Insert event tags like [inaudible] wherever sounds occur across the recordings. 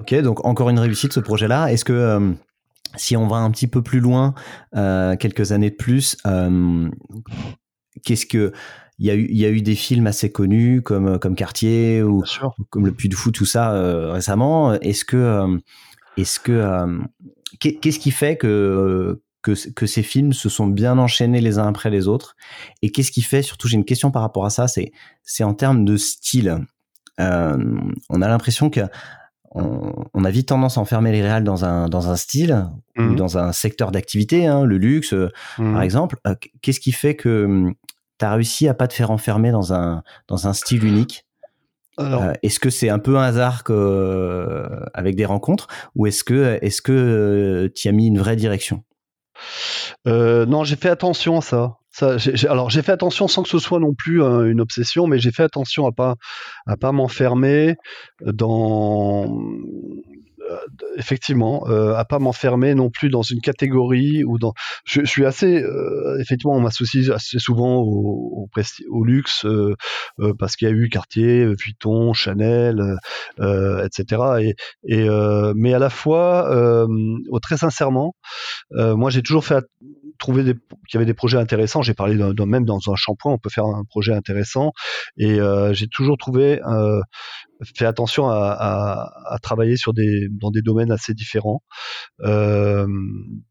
Ok, donc encore une réussite ce projet-là. Est-ce que si on va un petit peu plus loin, quelques années de plus, qu'est-ce que il y, a eu, il y a eu des films assez connus comme comme Cartier ou comme Le Puy de Fou, tout ça récemment? Est-ce que est-ce que qu'est-ce qui fait que que, que, ces films se sont bien enchaînés les uns après les autres? Et qu'est-ce qui fait, surtout j'ai une question par rapport à ça, c'est c'est en termes de style. Euh, on a l'impression que on, a vite tendance à enfermer les réals dans un dans un style ou mmh. dans un secteur d'activité, hein, le luxe euh, mmh. par exemple. Euh, qu'est-ce qui fait que hum, tu as réussi à pas te faire enfermer dans un dans un style unique? Euh, est-ce que c'est un peu un hasard que, euh, avec des rencontres ou est-ce que est-ce que euh, tu as mis une vraie direction? Non, j'ai fait attention à ça. Ça alors j'ai fait attention sans que ce soit non plus une obsession, mais j'ai fait attention à pas à pas m'enfermer dans euh, effectivement, euh, à pas m'enfermer non plus dans une catégorie ou dans. Je, suis assez, euh, effectivement, on m'associe assez souvent au, au, luxe parce qu'il y a eu Cartier, Vuitton, Chanel, etc. Et, et mais à la fois, très sincèrement, moi j'ai toujours fait trouver qu'il y avait des projets intéressants. J'ai parlé même dans un shampoing, on peut faire un projet intéressant. Et j'ai toujours trouvé fait attention à, travailler sur des dans des domaines assez différents. Euh,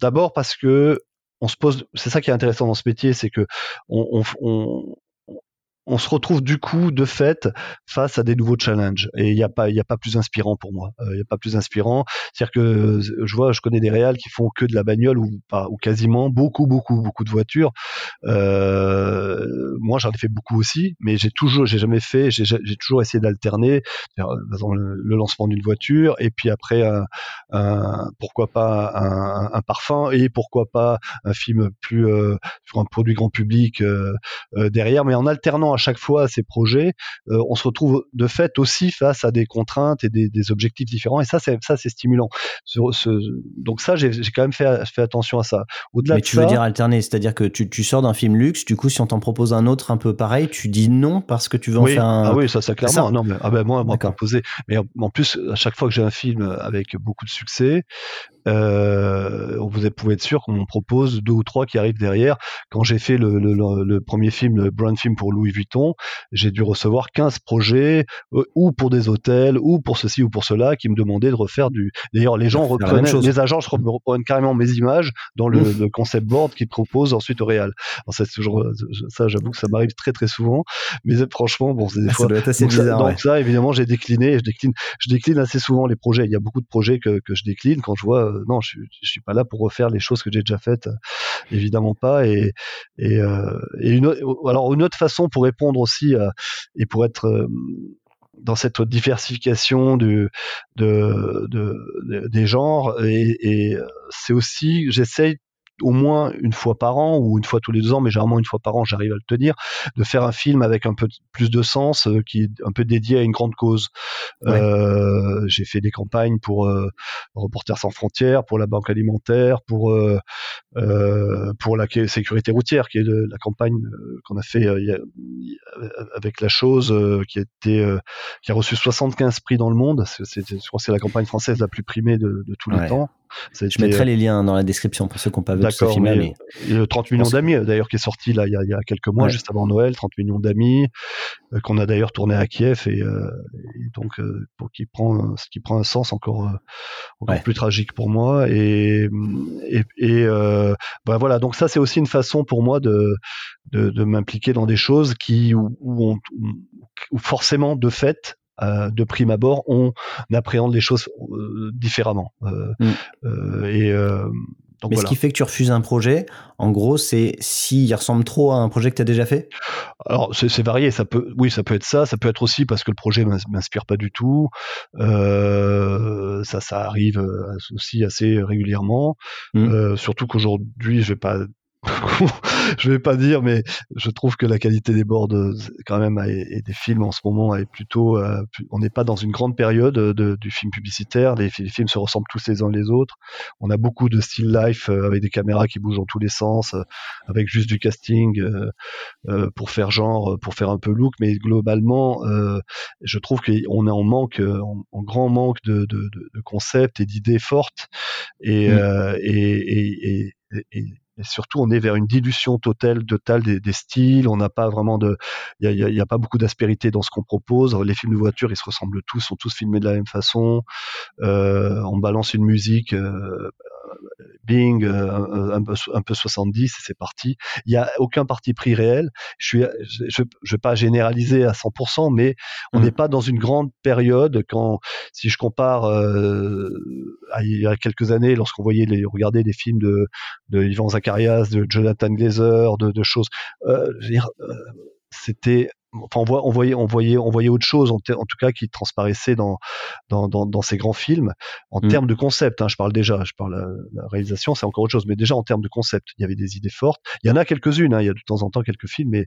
D'abord parce que on se pose, c'est ça qui est intéressant dans ce métier, c'est que on se retrouve du coup de fait face à des nouveaux challenges. Et il n'y a pas plus inspirant pour moi. Euh, il n'y a pas plus inspirant. C'est-à-dire que je vois je connais des réals qui font que de la bagnole ou pas ou quasiment beaucoup beaucoup beaucoup de voitures. Euh, moi j'en ai fait beaucoup aussi mais j'ai toujours j'ai jamais fait j'ai toujours essayé d'alterner. Le lancement d'une voiture et puis après pourquoi pas un, parfum et pourquoi pas un film plus euh, un produit grand public euh, euh derrière. Mais en alternant chaque fois ces projets, euh, on se retrouve de fait aussi face à des contraintes et des, objectifs différents. Et ça, c'est ça, c'est stimulant. donc ça, j'ai quand même fait, fait attention à ça. Au-delà Mais tu veux dire alterner, c'est-à-dire que tu, sors d'un film luxe, du coup, si on t'en propose un autre un peu pareil, tu dis non parce que tu veux en faire un. Ah oui, ça, ça clairement. Non, mais ah ben moi, moi proposer. Mais en plus, à chaque fois que j'ai un film avec beaucoup de succès, euh, vous pouvez être sûr qu'on propose deux ou trois qui arrivent derrière. Quand j'ai fait le, le, premier film, le brand film pour Louis J'ai dû recevoir 15 projets, euh, ou pour des hôtels, ou pour ceci ou pour cela, qui me demandaient de refaire du. D'ailleurs, les gens reprennent, les agences reprennent carrément mes images dans le, le concept board qu'ils proposent ensuite au réal. ça, toujours, ça, j'avoue que ça m'arrive très très souvent, mais franchement, bon, c'est des fois. assez donc, bizarre, ça, donc ça, évidemment, j'ai décliné, je décline, je décline assez souvent les projets. Il y a beaucoup de projets que, que je décline quand je vois euh, non, je, je suis pas là pour refaire les choses que j'ai déjà faites, évidemment pas. Et, et, euh, et une, alors une autre façon pour répondre aussi et pour être dans cette diversification de, de, de, des genres et, et c'est aussi j'essaye au moins une fois par an ou une fois tous les deux ans, mais généralement une fois par an, j'arrive à le tenir, de faire un film avec un peu plus de sens, euh, qui est un peu dédié à une grande cause. Euh, j'ai fait des campagnes pour euh, Reporters sans frontières, pour la Banque alimentaire, pour euh, pour la sécurité routière, qui est la campagne qu'on a fait avec la chose, qui a été qui a reçu 75 prix dans le monde. C'est, je crois que c'est la campagne française la plus primée de, de tous les temps. Je mettrai les liens dans la description pour ceux qui n'ont pas vu ce film. Mais... Le 30 millions d'amis, d'ailleurs, qui est sorti là il y a, il y a quelques mois, juste avant Noël, 30 millions d'amis, euh, qu'on a d'ailleurs tourné à Kiev et, euh, et donc euh, pour qui prend ce qui prend un sens encore euh, encore plus tragique pour moi et et, et ben voilà. Donc ça c'est aussi une façon pour moi de de, de m'impliquer dans des choses qui où, où, on, où forcément de fait euh, de prime abord, on appréhende les choses euh, différemment. Euh, mm. et donc Mais ce qui fait que tu refuses un projet, en gros, c'est s'il ressemble trop à un projet que tu as déjà fait? Alors, c'est varié. Ça peut, oui, ça peut être ça. Ça peut être aussi parce que le projet m'inspire pas du tout. ça, ça arrive aussi assez régulièrement. Mm. surtout qu'aujourd'hui, je vais pas je vais pas dire, mais je trouve que la qualité des boards, quand même, et, des films en ce moment est plutôt. Euh, on n'est pas dans une grande période de, du film publicitaire. Les, films se ressemblent tous les uns les autres. On a beaucoup de still life euh, avec des caméras qui bougent dans tous les sens, euh, avec juste du casting pour faire genre, pour faire un peu look. Mais globalement, je trouve qu'on est en manque, en, grand manque de, de, de concepts et d'idées fortes. Et, mmh. et, et, et et surtout on est vers une dilution totale, totale des, styles. On n'a pas vraiment de, il y a, y a, pas beaucoup d'aspérité dans ce qu'on propose. Les films de voiture, ils se ressemblent tous, sont tous filmés de la même façon. Euh, on balance une musique. Euh, Bing, euh, un, peu, un peu 70, et c'est parti. Il n'y a aucun parti pris réel. Je suis, je, je, vais pas généraliser à 100%, mais on mmh. n'est pas dans une grande période quand, si je compare euh, à il y a quelques années, lorsqu'on voyait les, regarder des films de, de Ivan Zacharias, de Jonathan Glazer, de, de choses, euh, euh c'était enfin on, voyait on voyait on voyait autre chose en, en tout cas qui transparaissait dans dans, dans, dans ces grands films en mmh. termes de concept hein, je parle déjà je parle la, la réalisation c'est encore autre chose mais déjà en termes de concept il y avait des idées fortes il y en a quelques-unes hein, il y a de temps en temps quelques films mais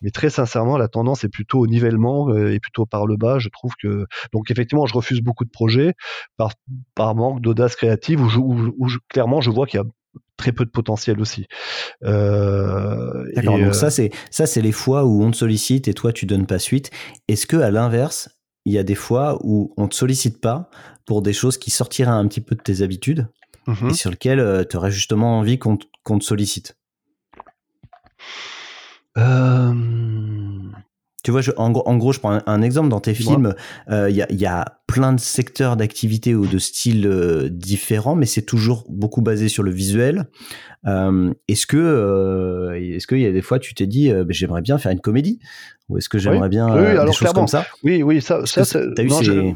mais très sincèrement la tendance est plutôt au nivellement euh, et plutôt par le bas je trouve que donc effectivement je refuse beaucoup de projets par par manque d'audace créative où, où, clairement je vois qu'il y a très peu de potentiel aussi. Euh, D'accord. Donc euh, ça c'est ça c'est les fois où on te sollicite et toi tu donnes pas suite. Est-ce que à l'inverse il y a des fois où on te sollicite pas pour des choses qui sortiraient un petit peu de tes habitudes mm-hmm. et sur lesquelles euh, tu aurais justement envie qu'on te sollicite? Tu vois, je, en, gros, je prends un, exemple dans tes films. Il y, a, y, a, plein de secteurs d'activité ou de styles euh, différents, mais c'est toujours beaucoup basé sur le visuel. Euh, est-ce que, euh, est-ce qu'il y a des fois, tu t'es dit, ben, j'aimerais bien faire une comédie, ou est-ce que j'aimerais bien oui, alors, des choses comme ça? Oui, oui, ça, ça,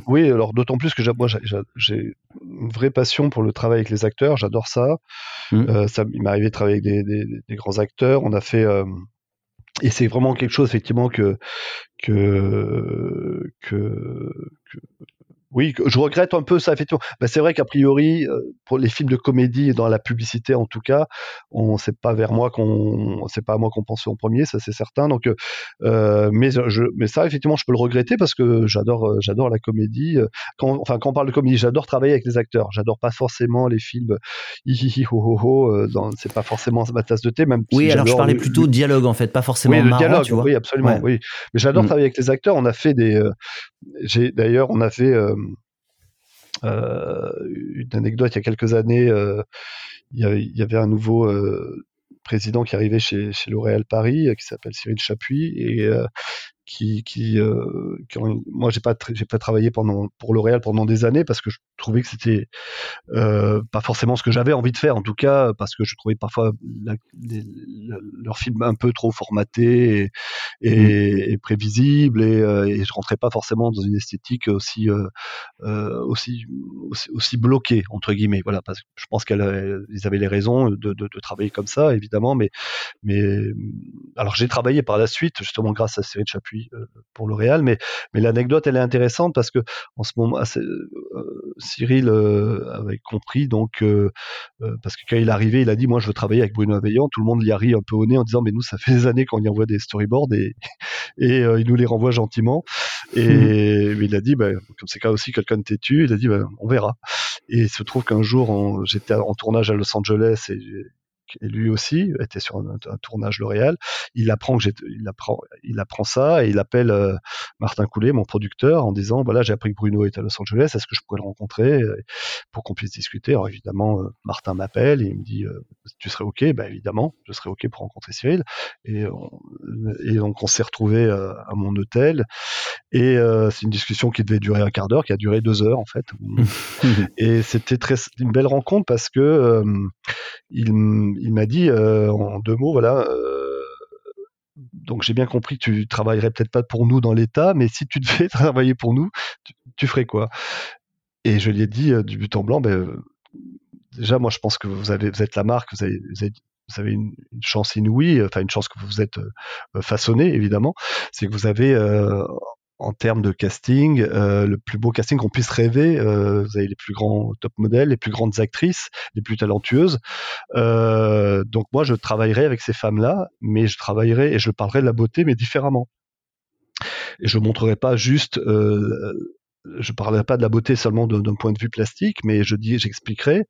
oui. Alors d'autant plus que moi, j'ai une vraie passion pour le travail avec les acteurs. J'adore ça. Mmh. ça, il m'est arrivé de travailler avec des, des, des, grands acteurs. On a fait et c'est vraiment quelque chose effectivement que que que, oui, je regrette un peu ça effectivement. Ben, c'est vrai qu'a priori, euh, pour les films de comédie et dans la publicité en tout cas, on c'est pas vers moi qu'on, c'est pas à moi qu'on pense en premier, ça c'est certain. Donc, euh, mais je, mais ça effectivement, je peux le regretter parce que j'adore, euh, j'adore la comédie. Quand, enfin, quand on parle de comédie, j'adore travailler avec les acteurs. J'adore pas forcément les films hi ho ho ho. c'est pas forcément ma tasse de thé, même. Oui, alors je parlais plutôt de dialogue en fait, pas forcément oui, marrant, dialogue. Tu vois oui, absolument. Oui, mais j'adore mm. travailler avec les acteurs. On a fait des, j'ai d'ailleurs, on a fait euh, une anecdote, il y a quelques années, euh, il y, avait, un nouveau euh, président qui arrivait chez, chez L'Oréal Paris, qui s'appelle Cyril Chapuis, qui, qui, euh, moi j'ai pas j'ai pas travaillé pendant pour L'Oréal pendant des années parce que je trouvais que c'était euh, pas forcément ce que j'avais envie de faire en tout cas parce que je trouvais parfois la, leur film un peu trop formaté et, et, mmh. prévisible et, euh, et, je rentrais pas forcément dans une esthétique aussi euh, euh, aussi, aussi, aussi bloquée entre guillemets voilà parce que je pense qu'ils avaient les raisons de, de, de, travailler comme ça évidemment mais mais alors j'ai travaillé par la suite justement grâce à Cyril Chapuis euh, pour L'Oréal. Mais, mais l'anecdote, elle est intéressante parce que en ce moment, euh, Cyril euh, avait compris donc parce que quand il est arrivé, il a dit moi je veux travailler avec Bruno Aveillant. Tout le monde y a ri un peu au nez en disant mais nous ça [laughs] fait des années qu'on y envoie des storyboards et [laughs] et il nous les renvoie gentiment. Et il a dit bah, comme c'est aussi quelqu'un de têtu, il a dit bah, on verra. Et il se trouve qu'un jour j'étais en tournage à Los Angeles et et lui aussi était sur un, tournage L'Oréal. Il apprend que j'ai, il apprend, il apprend ça et il appelle euh, Martin Coulet, mon producteur, en disant voilà j'ai appris que Bruno est à Los Angeles, est-ce que je pourrais le rencontrer euh, pour qu'on puisse discuter? Alors évidemment euh, Martin m'appelle et il me dit tu serais ok, ben évidemment je serais ok pour rencontrer Cyril et, et donc on s'est retrouvé à mon hôtel et c'est une discussion qui devait durer un quart d'heure, qui a duré deux heures en fait. [laughs] et c'était très une belle rencontre parce que il il m'a dit euh, en deux mots, voilà. Euh, donc j'ai bien compris que tu travaillerais peut-être pas pour nous dans l'État, mais si tu devais [laughs] travailler pour nous, tu, ferais quoi? Et je lui ai dit euh, du but en blanc, ben, déjà moi je pense que vous êtes la marque, vous avez, vous avez, une, chance inouïe, enfin une chance que vous vous êtes façonné évidemment, c'est que vous avez en termes de casting, euh, le plus beau casting qu'on puisse rêver. Euh, vous avez les plus grands top modèles, les plus grandes actrices, les plus talentueuses. Euh, donc moi, je travaillerai avec ces femmes-là, mais je travaillerai et je parlerai de la beauté, mais différemment. Et je montrerai pas juste je parlerai pas de la beauté seulement d'un point de vue plastique, mais je dis, j'expliquerai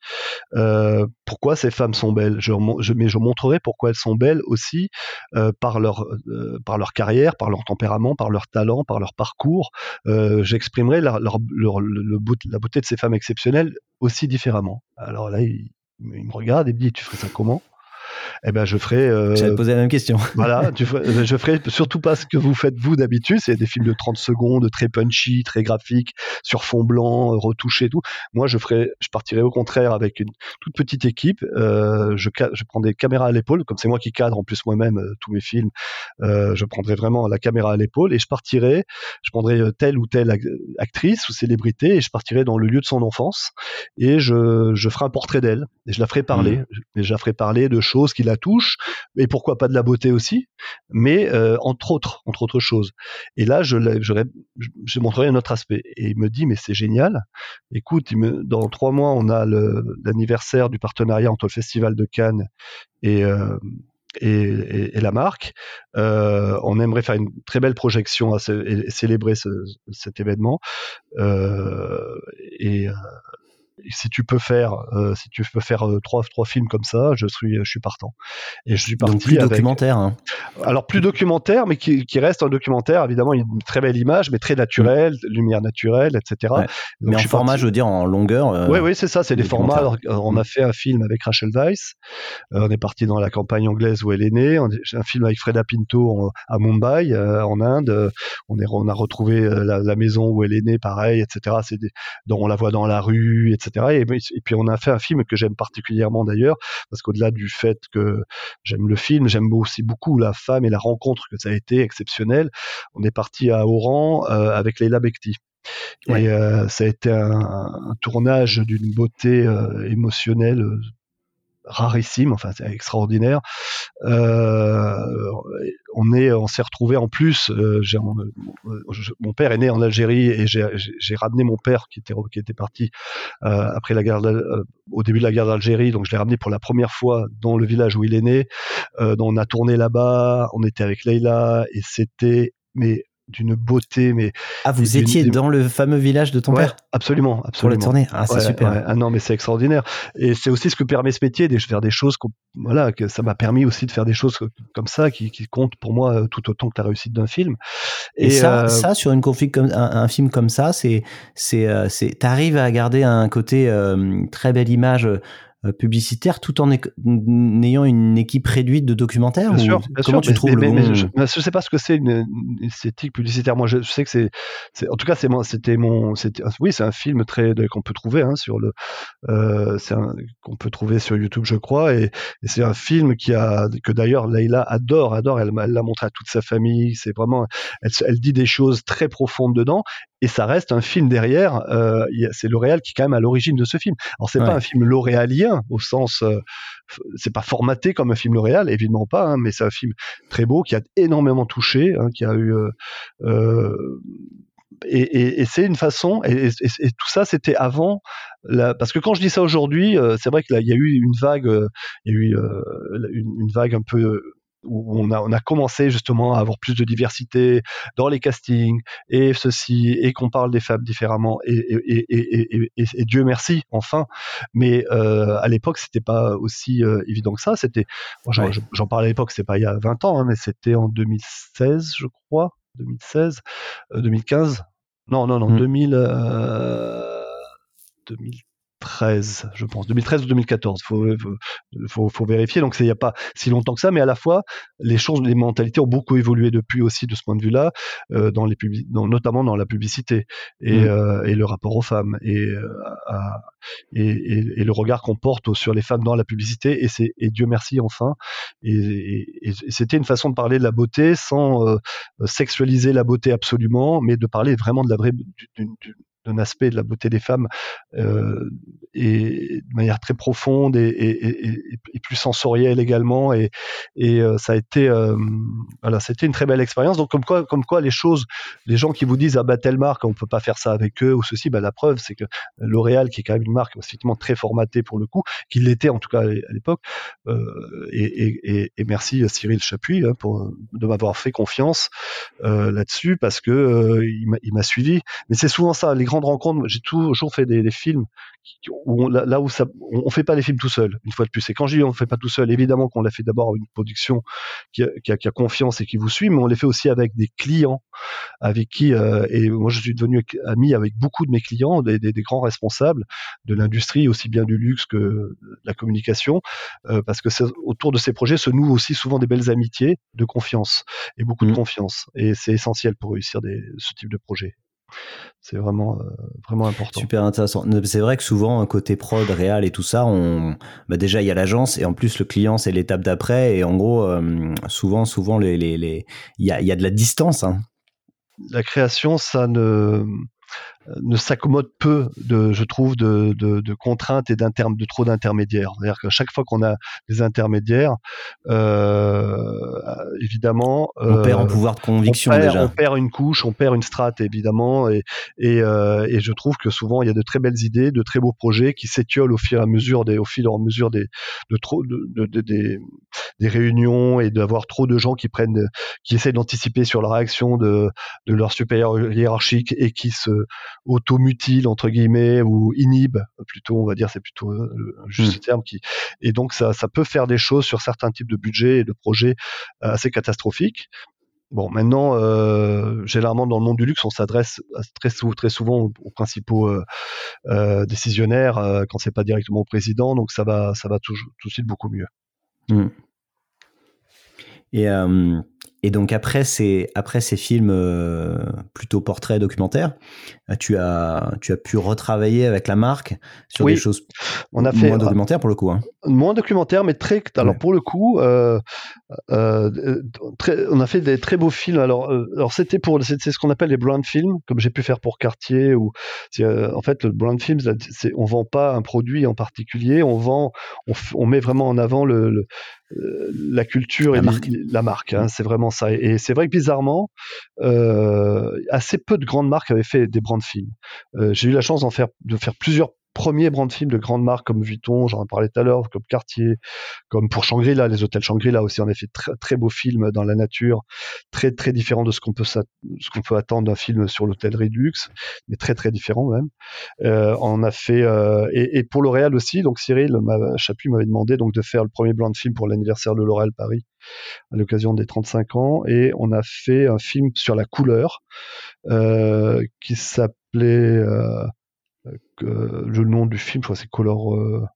euh, pourquoi ces femmes sont belles. Je, je, mais je montrerai pourquoi elles sont belles aussi euh, par leur euh, par leur carrière, par leur tempérament, par leur talent, par leur parcours. Euh, j'exprimerai leur, leur, leur, le, la beauté de ces femmes exceptionnelles aussi différemment. Alors là, il, il me regarde et me dit, tu ferais ça comment? Eh ben je ferai. Euh, J'allais poser la même question. [laughs] voilà, tu ferais, je ferai surtout pas ce que vous faites vous d'habitude, c'est des films de 30 secondes, très punchy, très graphiques, sur fond blanc, euh, retouché, tout. Moi, je ferai, je partirai au contraire avec une toute petite équipe. Euh, je, je prends des caméras à l'épaule, comme c'est moi qui cadre en plus moi-même euh, tous mes films. Euh, je prendrai vraiment la caméra à l'épaule et je partirai. Je prendrai euh, telle ou telle actrice ou célébrité et je partirai dans le lieu de son enfance et je, je ferai un portrait d'elle et je la ferai parler. Mmh. Et je la ferai parler de choses qui la touchent, et pourquoi pas de la beauté aussi, mais euh, entre autres, entre autres choses. Et là, je, je, montrerai un autre aspect. Et il me dit, mais c'est génial. Écoute, dans trois mois, on a l'anniversaire du partenariat entre le Festival de Cannes et euh, et, la marque. Euh, on aimerait faire une très belle projection à célébrer ce, cet événement. Et, si tu peux faire, euh, si tu peux faire euh, trois, trois films comme ça, je suis, je suis partant. Et je suis parti. Donc plus documentaire. Hein. Alors plus documentaire, mais qui, qui, reste un documentaire. Évidemment, une très belle image, mais très naturelle, mm. lumière naturelle, etc. mais en format, je veux dire, en longueur. Euh, oui, oui, c'est ça. C'est des formats. on a mm. fait un film avec Rachel Weisz. on est parti dans la campagne anglaise où elle est née. J'ai un film avec Freda Pinto à Mumbai, en Inde. On, est, on a retrouvé la, la, maison où elle est née, pareil, etc. C'est on la voit dans la rue, etc. Et, puis on a fait un film que j'aime particulièrement d'ailleurs, parce qu'au-delà du fait que j'aime le film, j'aime aussi beaucoup la femme et la rencontre que ça a été exceptionnel. On est parti à Oran euh, avec Leila Bekti. Et euh, ça a été un, tournage d'une beauté euh, émotionnelle rarissime, enfin c'est extraordinaire. Euh, on est, on s'est retrouvé en plus. Euh, mon, père est né en Algérie et j'ai ramené mon père qui était qui était parti euh, après la guerre, au début de la guerre d'Algérie, donc je l'ai ramené pour la première fois dans le village où il est né. donc on a tourné là-bas, on était avec Leïla et c'était mais d'une beauté, mais ah vous étiez dans le fameux village de ton père Absolument, absolument. Pour la tournée, ah c'est super. Ah non mais c'est extraordinaire et c'est aussi ce que permet ce métier, de faire des choses, voilà, que ça m'a permis aussi de faire des choses comme ça qui, qui comptent pour moi euh, tout autant que la réussite d'un film. Et, ça, euh, ça sur une config comme un, film comme ça, c'est c'est euh, c'est t'arrives à garder un côté très belle image publicitaire tout en ayant une équipe réduite de documentaires bien sûr, Comment tu trouves le bon... je, ne sais pas ce que c'est une, esthétique publicitaire. Moi, je, sais que c'est, en tout cas, c'est c'était mon, oui, c'est un film très qu'on peut trouver hein, sur le, euh, c'est qu'on peut trouver sur YouTube, je crois, et, c'est un film qui a que d'ailleurs Leïla adore, adore. Elle, l'a montré à toute sa famille. C'est vraiment, elle, elle dit des choses très profondes dedans, et ça reste un film derrière. Euh, c'est L'Oréal qui est quand même à l'origine de ce film. Alors c'est pas un film l'Oréalien au sens, euh, c'est pas formaté comme un film L'Oréal, évidemment pas, hein, mais c'est un film très beau qui a énormément touché, hein, qui a eu euh, euh et, et, et c'est une façon, et, et tout ça c'était avant, la, parce que quand je dis ça aujourd'hui, euh, c'est vrai qu'il y a eu une vague, il y a eu une, une, vague un peu où on a, on a commencé justement à avoir plus de diversité dans les castings et ceci et qu'on parle des femmes différemment et, et, et, et Dieu merci enfin. Mais euh, à l'époque c'était pas aussi euh, évident que ça. C'était j'en parle à l'époque c'est pas il y a 20 ans hein, mais c'était en 2016 je crois. 2016 2015 non non non 2000 2000 2013, je pense, 2013 ou 2014. Faut, faut, faut vérifier. Donc, il n'y a pas si longtemps que ça, mais à la fois, les choses, les mentalités ont beaucoup évolué depuis aussi de ce point de vue-là, euh, dans les notamment dans la publicité et, mmh. euh, et, le rapport aux femmes et, euh, et, et, le regard qu'on porte sur les femmes dans la publicité. Et c'est et Dieu merci enfin. Et, c'était une façon de parler de la beauté sans sexualiser la beauté absolument, mais de parler vraiment de la vraie d'un aspect de la beauté des femmes euh, et de manière très profonde et, plus sensorielle également. Et, euh, ça a été euh, c'était une très belle expérience. Donc comme quoi comme quoi les choses les gens qui vous disent ah bah telle marque on peut pas faire ça avec eux ou ceci bah la preuve c'est que L'Oréal qui est quand même une marque effectivement très formatée pour le coup qui l'était en tout cas à l'époque euh, et, merci Cyril Chapuis hein, de m'avoir fait confiance euh, là-dessus parce que euh, il m'a suivi. Mais c'est souvent ça les grandes rencontres j'ai toujours fait des, des films où là, où ça, on, fait pas les films tout seul, une fois de plus. Et quand je dis on fait pas tout seul, évidemment qu'on l'a fait d'abord avec une production qui a, qui, a, qui a, confiance et qui vous suit, mais on les fait aussi avec des clients, avec qui, euh, et moi je suis devenu ami avec beaucoup de mes clients, des, des, des grands responsables de l'industrie, aussi bien du luxe que de la communication, euh, parce que autour de ces projets se nouent aussi souvent des belles amitiés, de confiance et beaucoup de mmh. confiance. Et c'est essentiel pour réussir des, ce type de projet. C'est vraiment, euh, vraiment important. Super intéressant. C'est vrai que souvent, côté prod, réal et tout ça, on, bah déjà, il y a l'agence et en plus, le client, c'est l'étape d'après. Et en gros, euh, souvent, souvent, les, les, les... Il, y a, il y a de la distance. Hein. La création, ça ne, ne s'accommode peu, de, je trouve, de, de, de contraintes et de trop d'intermédiaires. C'est-à-dire qu'à chaque fois qu'on a des intermédiaires, euh, évidemment, on perd en euh, pouvoir de conviction on perd, déjà. On perd une couche, on perd une strate évidemment, et, et, euh, et, je trouve que souvent il y a de très belles idées, de très beaux projets qui s'étiolent au fur et à mesure des, au fil et à mesure des, de trop, de, de, des, des réunions et d'avoir trop de gens qui prennent, qui essaient d'anticiper sur la réaction de, de leur supérieur hiérarchique et qui se automutile entre guillemets ou inhibe plutôt on va dire c'est plutôt euh, juste hmm. terme qui et donc ça, ça peut faire des choses sur certains types de budgets et de projets euh, assez catastrophiques Bon, maintenant, euh, généralement dans le monde du luxe, on s'adresse très, très souvent aux, principaux euh, euh, décisionnaires quand c'est pas directement au président, donc ça va, ça va tout, tout de suite beaucoup mieux. Hmm. Et et donc après ces, après ces films euh, plutôt portraits documentaires, euh, tu as, tu as pu retravailler avec la marque sur des choses on a fait, moins documentaires pour le coup. Hein. Moins documentaires, mais très. Alors pour le coup, euh, très, on a fait des très beaux films. Alors, alors c'était pour c'est ce qu'on appelle les brand films, comme j'ai pu faire pour Cartier. Ou en fait le brand film, c'est on vend pas un produit en particulier, on vend, on, on met vraiment en avant le la culture la et marque. la marque. Hein, c'est vraiment ça. Et c'est vrai que bizarrement, euh, assez peu de grandes marques avaient fait des brands films. Euh, J'ai eu la chance d'en de faire plusieurs premiers brand films de grandes marques comme Vuitton, j'en ai parlé tout à l'heure, comme Cartier, comme pour Shangri-La, les hôtels Shangri-La aussi en effet très, très beaux films dans la nature, très très différents de ce qu'on peut ce qu'on attendre d'un film sur l'hôtellerie de luxe, mais très très différent même. Euh, on a fait euh, et, pour L'Oréal aussi, donc Cyril Chapuis m'avait demandé donc de faire le premier brand film pour l'anniversaire de L'Oréal Paris à l'occasion des 35 ans et on a fait un film sur la couleur euh, qui s'appelait euh, le nom du film, je crois c'est Color. Euh,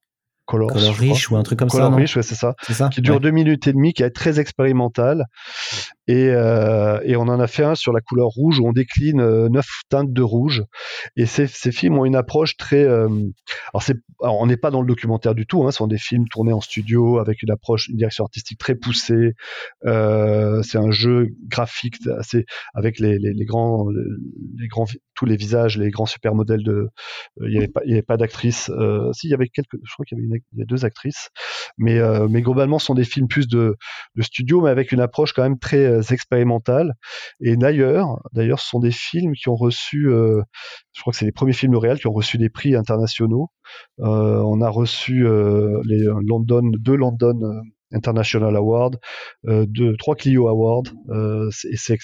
Color, Rich ou un truc comme Color ça. Rich, ouais, c'est ça. ça. Qui dure deux minutes et demie, qui est très expérimental. Et, euh, et, on en a fait un sur la couleur rouge où on décline euh, neuf teintes de rouge. Et ces, ces films ont une approche très. Euh, alors, c'est, on n'est pas dans le documentaire du tout. Hein, ce sont des films tournés en studio avec une approche, une direction artistique très poussée. Euh, c'est un jeu graphique assez avec les, les, les grands, les grands, tous les visages, les grands super modèles de. Euh, il n'y avait pas, avait pas d'actrice. Si, il y avait quelques. Je crois qu'il y avait y a deux actrices. Mais, mais globalement, ce sont des films plus de, de studio, mais avec une approche quand même très expérimentales. Et d'ailleurs, d'ailleurs, ce sont des films qui ont reçu, euh, je crois que c'est les premiers films réels qui ont reçu des prix internationaux. Euh, on a reçu euh, les London, deux London International Award, euh, deux, trois Clio Awards. Euh, c'est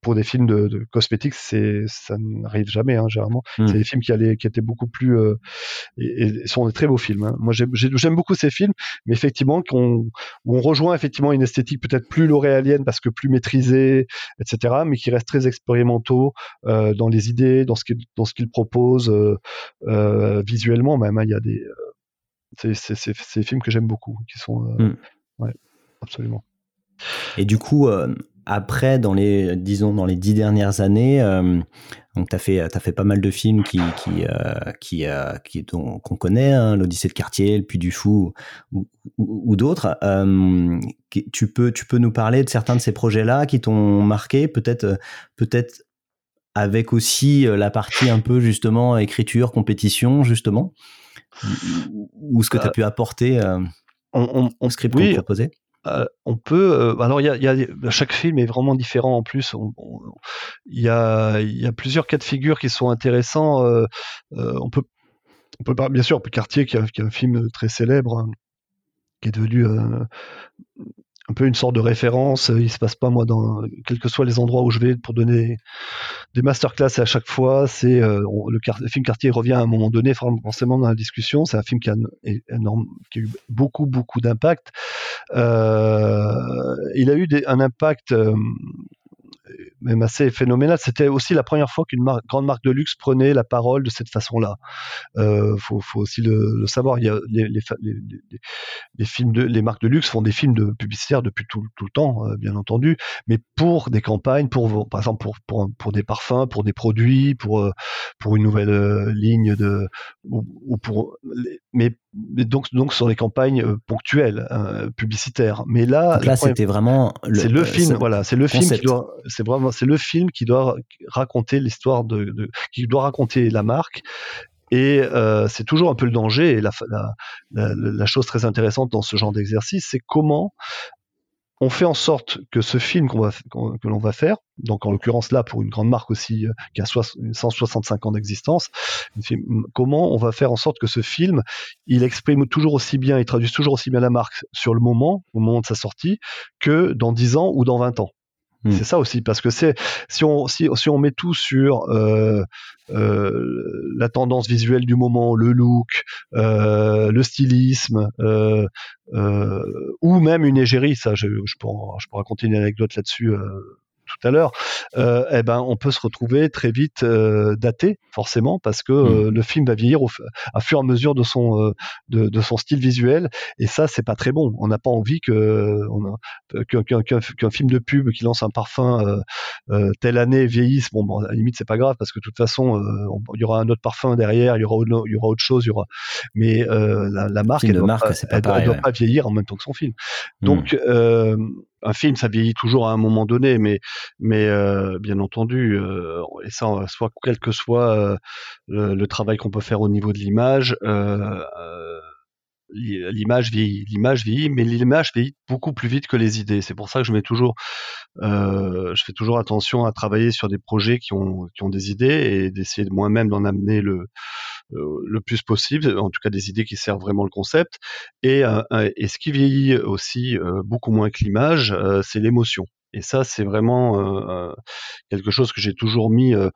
pour des films de, de cosmétiques, c'est ça n'arrive jamais hein, généralement. Hmm. C'est des films qui allaient, qui étaient beaucoup plus euh, et, et, sont des très beaux films. Hein. Moi, j'aime beaucoup ces films, mais effectivement, qu'on on rejoint effectivement une esthétique peut-être plus l'oréalienne parce que plus maîtrisée, etc., mais qui reste très expérimentaux euh, dans les idées, dans ce qu'ils dans ce qu'ils proposent euh, euh, visuellement même. Hein. Il y a des c'est ces films que j'aime beaucoup, qui sont hmm. Ouais, absolument. Et du coup, euh, après, dans les, disons, dans les dix dernières années, euh, donc tu as fait, as fait pas mal de films qui, qui, euh, qui, euh, qui qu'on connaît, hein, l'Odyssée de Cartier, le Puy du Fou ou, ou, ou d'autres. Euh, tu peux, tu peux nous parler de certains de ces projets-là qui t'ont marqué, peut-être, peut-être avec aussi la partie un peu justement écriture, compétition, justement Ou ce que tu as pu apporter au script qu'on proposait on peut. alors, il y a, chaque film est vraiment différent en plus. Il y, a, y a plusieurs cas de figure qui sont intéressants. on peut, on peut bien sûr, Cartier qui a, qui a, un film très célèbre hein, qui est devenu un peu une sorte de référence. Il se passe pas moi dans quels que soient les endroits où je vais pour donner des masterclass à chaque fois. C'est euh, le, film Cartier revient à un moment donné forcément dans la discussion. C'est un film qui a, énorme, qui a eu beaucoup beaucoup d'impact. Euh, il a eu un impact euh, même assez phénoménal. C'était aussi la première fois qu'une grande marque de luxe prenait la parole de cette façon-là. Euh, faut, aussi le, savoir. Il y a les, films de, les marques de luxe font des films de publicitaires depuis tout, le temps, euh, bien entendu, mais pour des campagnes, pour par exemple pour, pour, des parfums, pour des produits, pour euh, pour une nouvelle euh, ligne de ou, ou pour donc donc sur les campagnes euh, ponctuelles publicitaires. Mais là, là c'était vraiment c'est le film, voilà, c'est le film qui doit c'est vraiment c'est le film qui doit raconter l'histoire de, qui doit raconter la marque et euh, c'est toujours un peu le danger et la, la, la, chose très intéressante dans ce genre d'exercice, c'est comment on fait en sorte que ce film que l'on va faire, donc en l'occurrence là pour une grande marque aussi euh, qui a 165 ans d'existence, comment on va faire en sorte que ce film, il exprime toujours aussi bien, il traduise toujours aussi bien la marque sur le moment, au moment de sa sortie, que dans 10 ans ou dans 20 ans. Hmm. C'est ça aussi, parce que c'est si on si, si on met tout sur euh, euh, la tendance visuelle du moment, le look, euh, le stylisme, euh, euh, ou même une égérie, ça, je, je, pourrais, je pourrais raconter une anecdote là-dessus tout à l'heure, euh, eh ben on peut se retrouver très vite euh, daté forcément parce que euh, mm. le film va vieillir au, à fur et à mesure de son de, de, son style visuel et ça c'est pas très bon. On n'a pas envie que qu'un film de pub qui lance un parfum telle année vieillisse. Bon, bon à la limite c'est pas grave parce que de toute façon il y aura un autre parfum derrière, il y aura il y aura autre chose, il y aura mais la, la, marque elle, doit, marque, pas, elle, doit pas vieillir en même temps que son film. Mm. Donc un film, ça vieillit toujours à un moment donné, mais, mais euh, bien entendu, euh, et ça, soit quel que soit euh, le, travail qu'on peut faire au niveau de l'image, l'image vieillit, l'image vieillit, mais l'image vieillit beaucoup plus vite que les idées. C'est pour ça que je mets toujours, je fais toujours attention à travailler sur des projets qui ont, qui ont des idées et d'essayer de moi-même d'en amener le euh, le plus possible, en tout cas des idées qui servent vraiment le concept. Et, euh, et ce qui vieillit aussi euh, beaucoup moins que l'image, c'est l'émotion. Et ça, c'est vraiment euh, quelque chose que j'ai toujours mis, euh,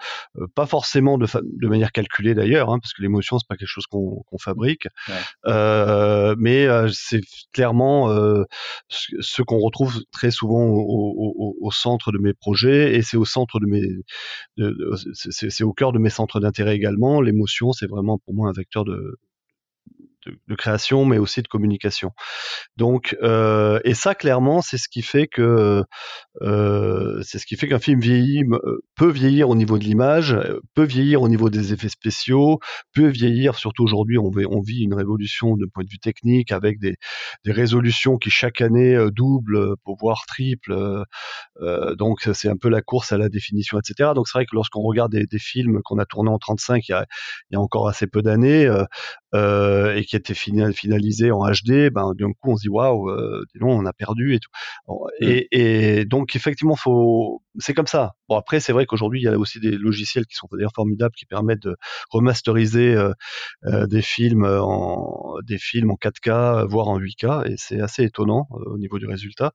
pas forcément de, de manière calculée d'ailleurs, hein, parce que l'émotion c'est pas quelque chose qu'on fabrique, euh, mais c'est clairement ce, qu'on retrouve très souvent au, au, centre de mes projets, et c'est au centre de mes, c'est au cœur de mes centres d'intérêt également. L'émotion, c'est vraiment pour moi un vecteur de, de, création, mais aussi de communication. Donc, euh, et ça, clairement, c'est ce qui fait que euh, c'est ce qui fait qu'un film vieillit, euh, peut vieillir au niveau de l'image, peut vieillir au niveau des effets spéciaux, peut vieillir. Surtout aujourd'hui, on, vit une révolution de point de vue technique avec des, résolutions qui chaque année doublent, pour voir triple. donc, c'est un peu la course à la définition, etc. Donc, c'est vrai que lorsqu'on regarde des, des films qu'on a tournés en 35, il y a, il y a encore assez peu d'années, euh, et qui était finalisé en HD, ben d'un coup on se dit waouh, euh, on a perdu et tout. Mm. Et, et, donc effectivement, faut, c'est comme ça. Bon après, c'est vrai qu'aujourd'hui il y a aussi des logiciels qui sont d'ailleurs formidables qui permettent de remasteriser euh, euh des films en des films en 4K, voire en 8K, et c'est assez étonnant euh, au niveau du résultat.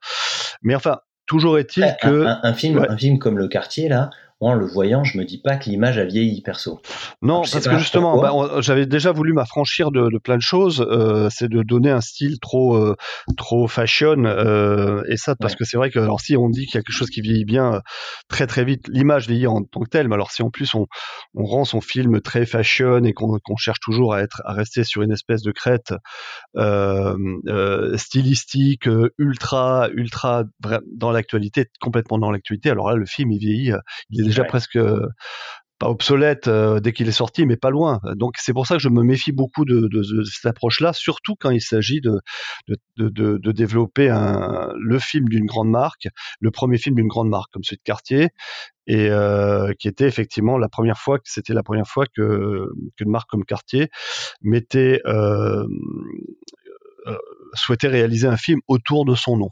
Mais enfin, toujours est-il que un, film, un film comme Le Quartier là, en le voyant, je me dis pas que l'image a vieilli perso. Non, parce que justement, bah, j'avais déjà voulu m'affranchir de, de, plein de choses. Euh, c'est de donner un style trop, euh, trop fashion. Euh, et ça, parce que c'est vrai que, alors, si on dit qu'il y a quelque chose qui vieillit bien très très vite, l'image vieillit en tant que telle. Mais alors, si en plus on, on rend son film très fashion et qu'on cherche toujours à être, à rester sur une espèce de crête stylistique, ultra, ultra dans l'actualité, complètement dans l'actualité. Alors là, le film il vieillit, il est déjà presque pas obsolète euh, dès qu'il est sorti, mais pas loin. Donc c'est pour ça que je me méfie beaucoup de, cette approche-là, surtout quand il s'agit de, de, développer un, le film d'une grande marque, le premier film d'une grande marque comme celui de Cartier, et euh, qui était effectivement la première fois, c'était la première fois que qu'une marque comme Cartier mettait euh, souhaitait réaliser un film autour de son nom.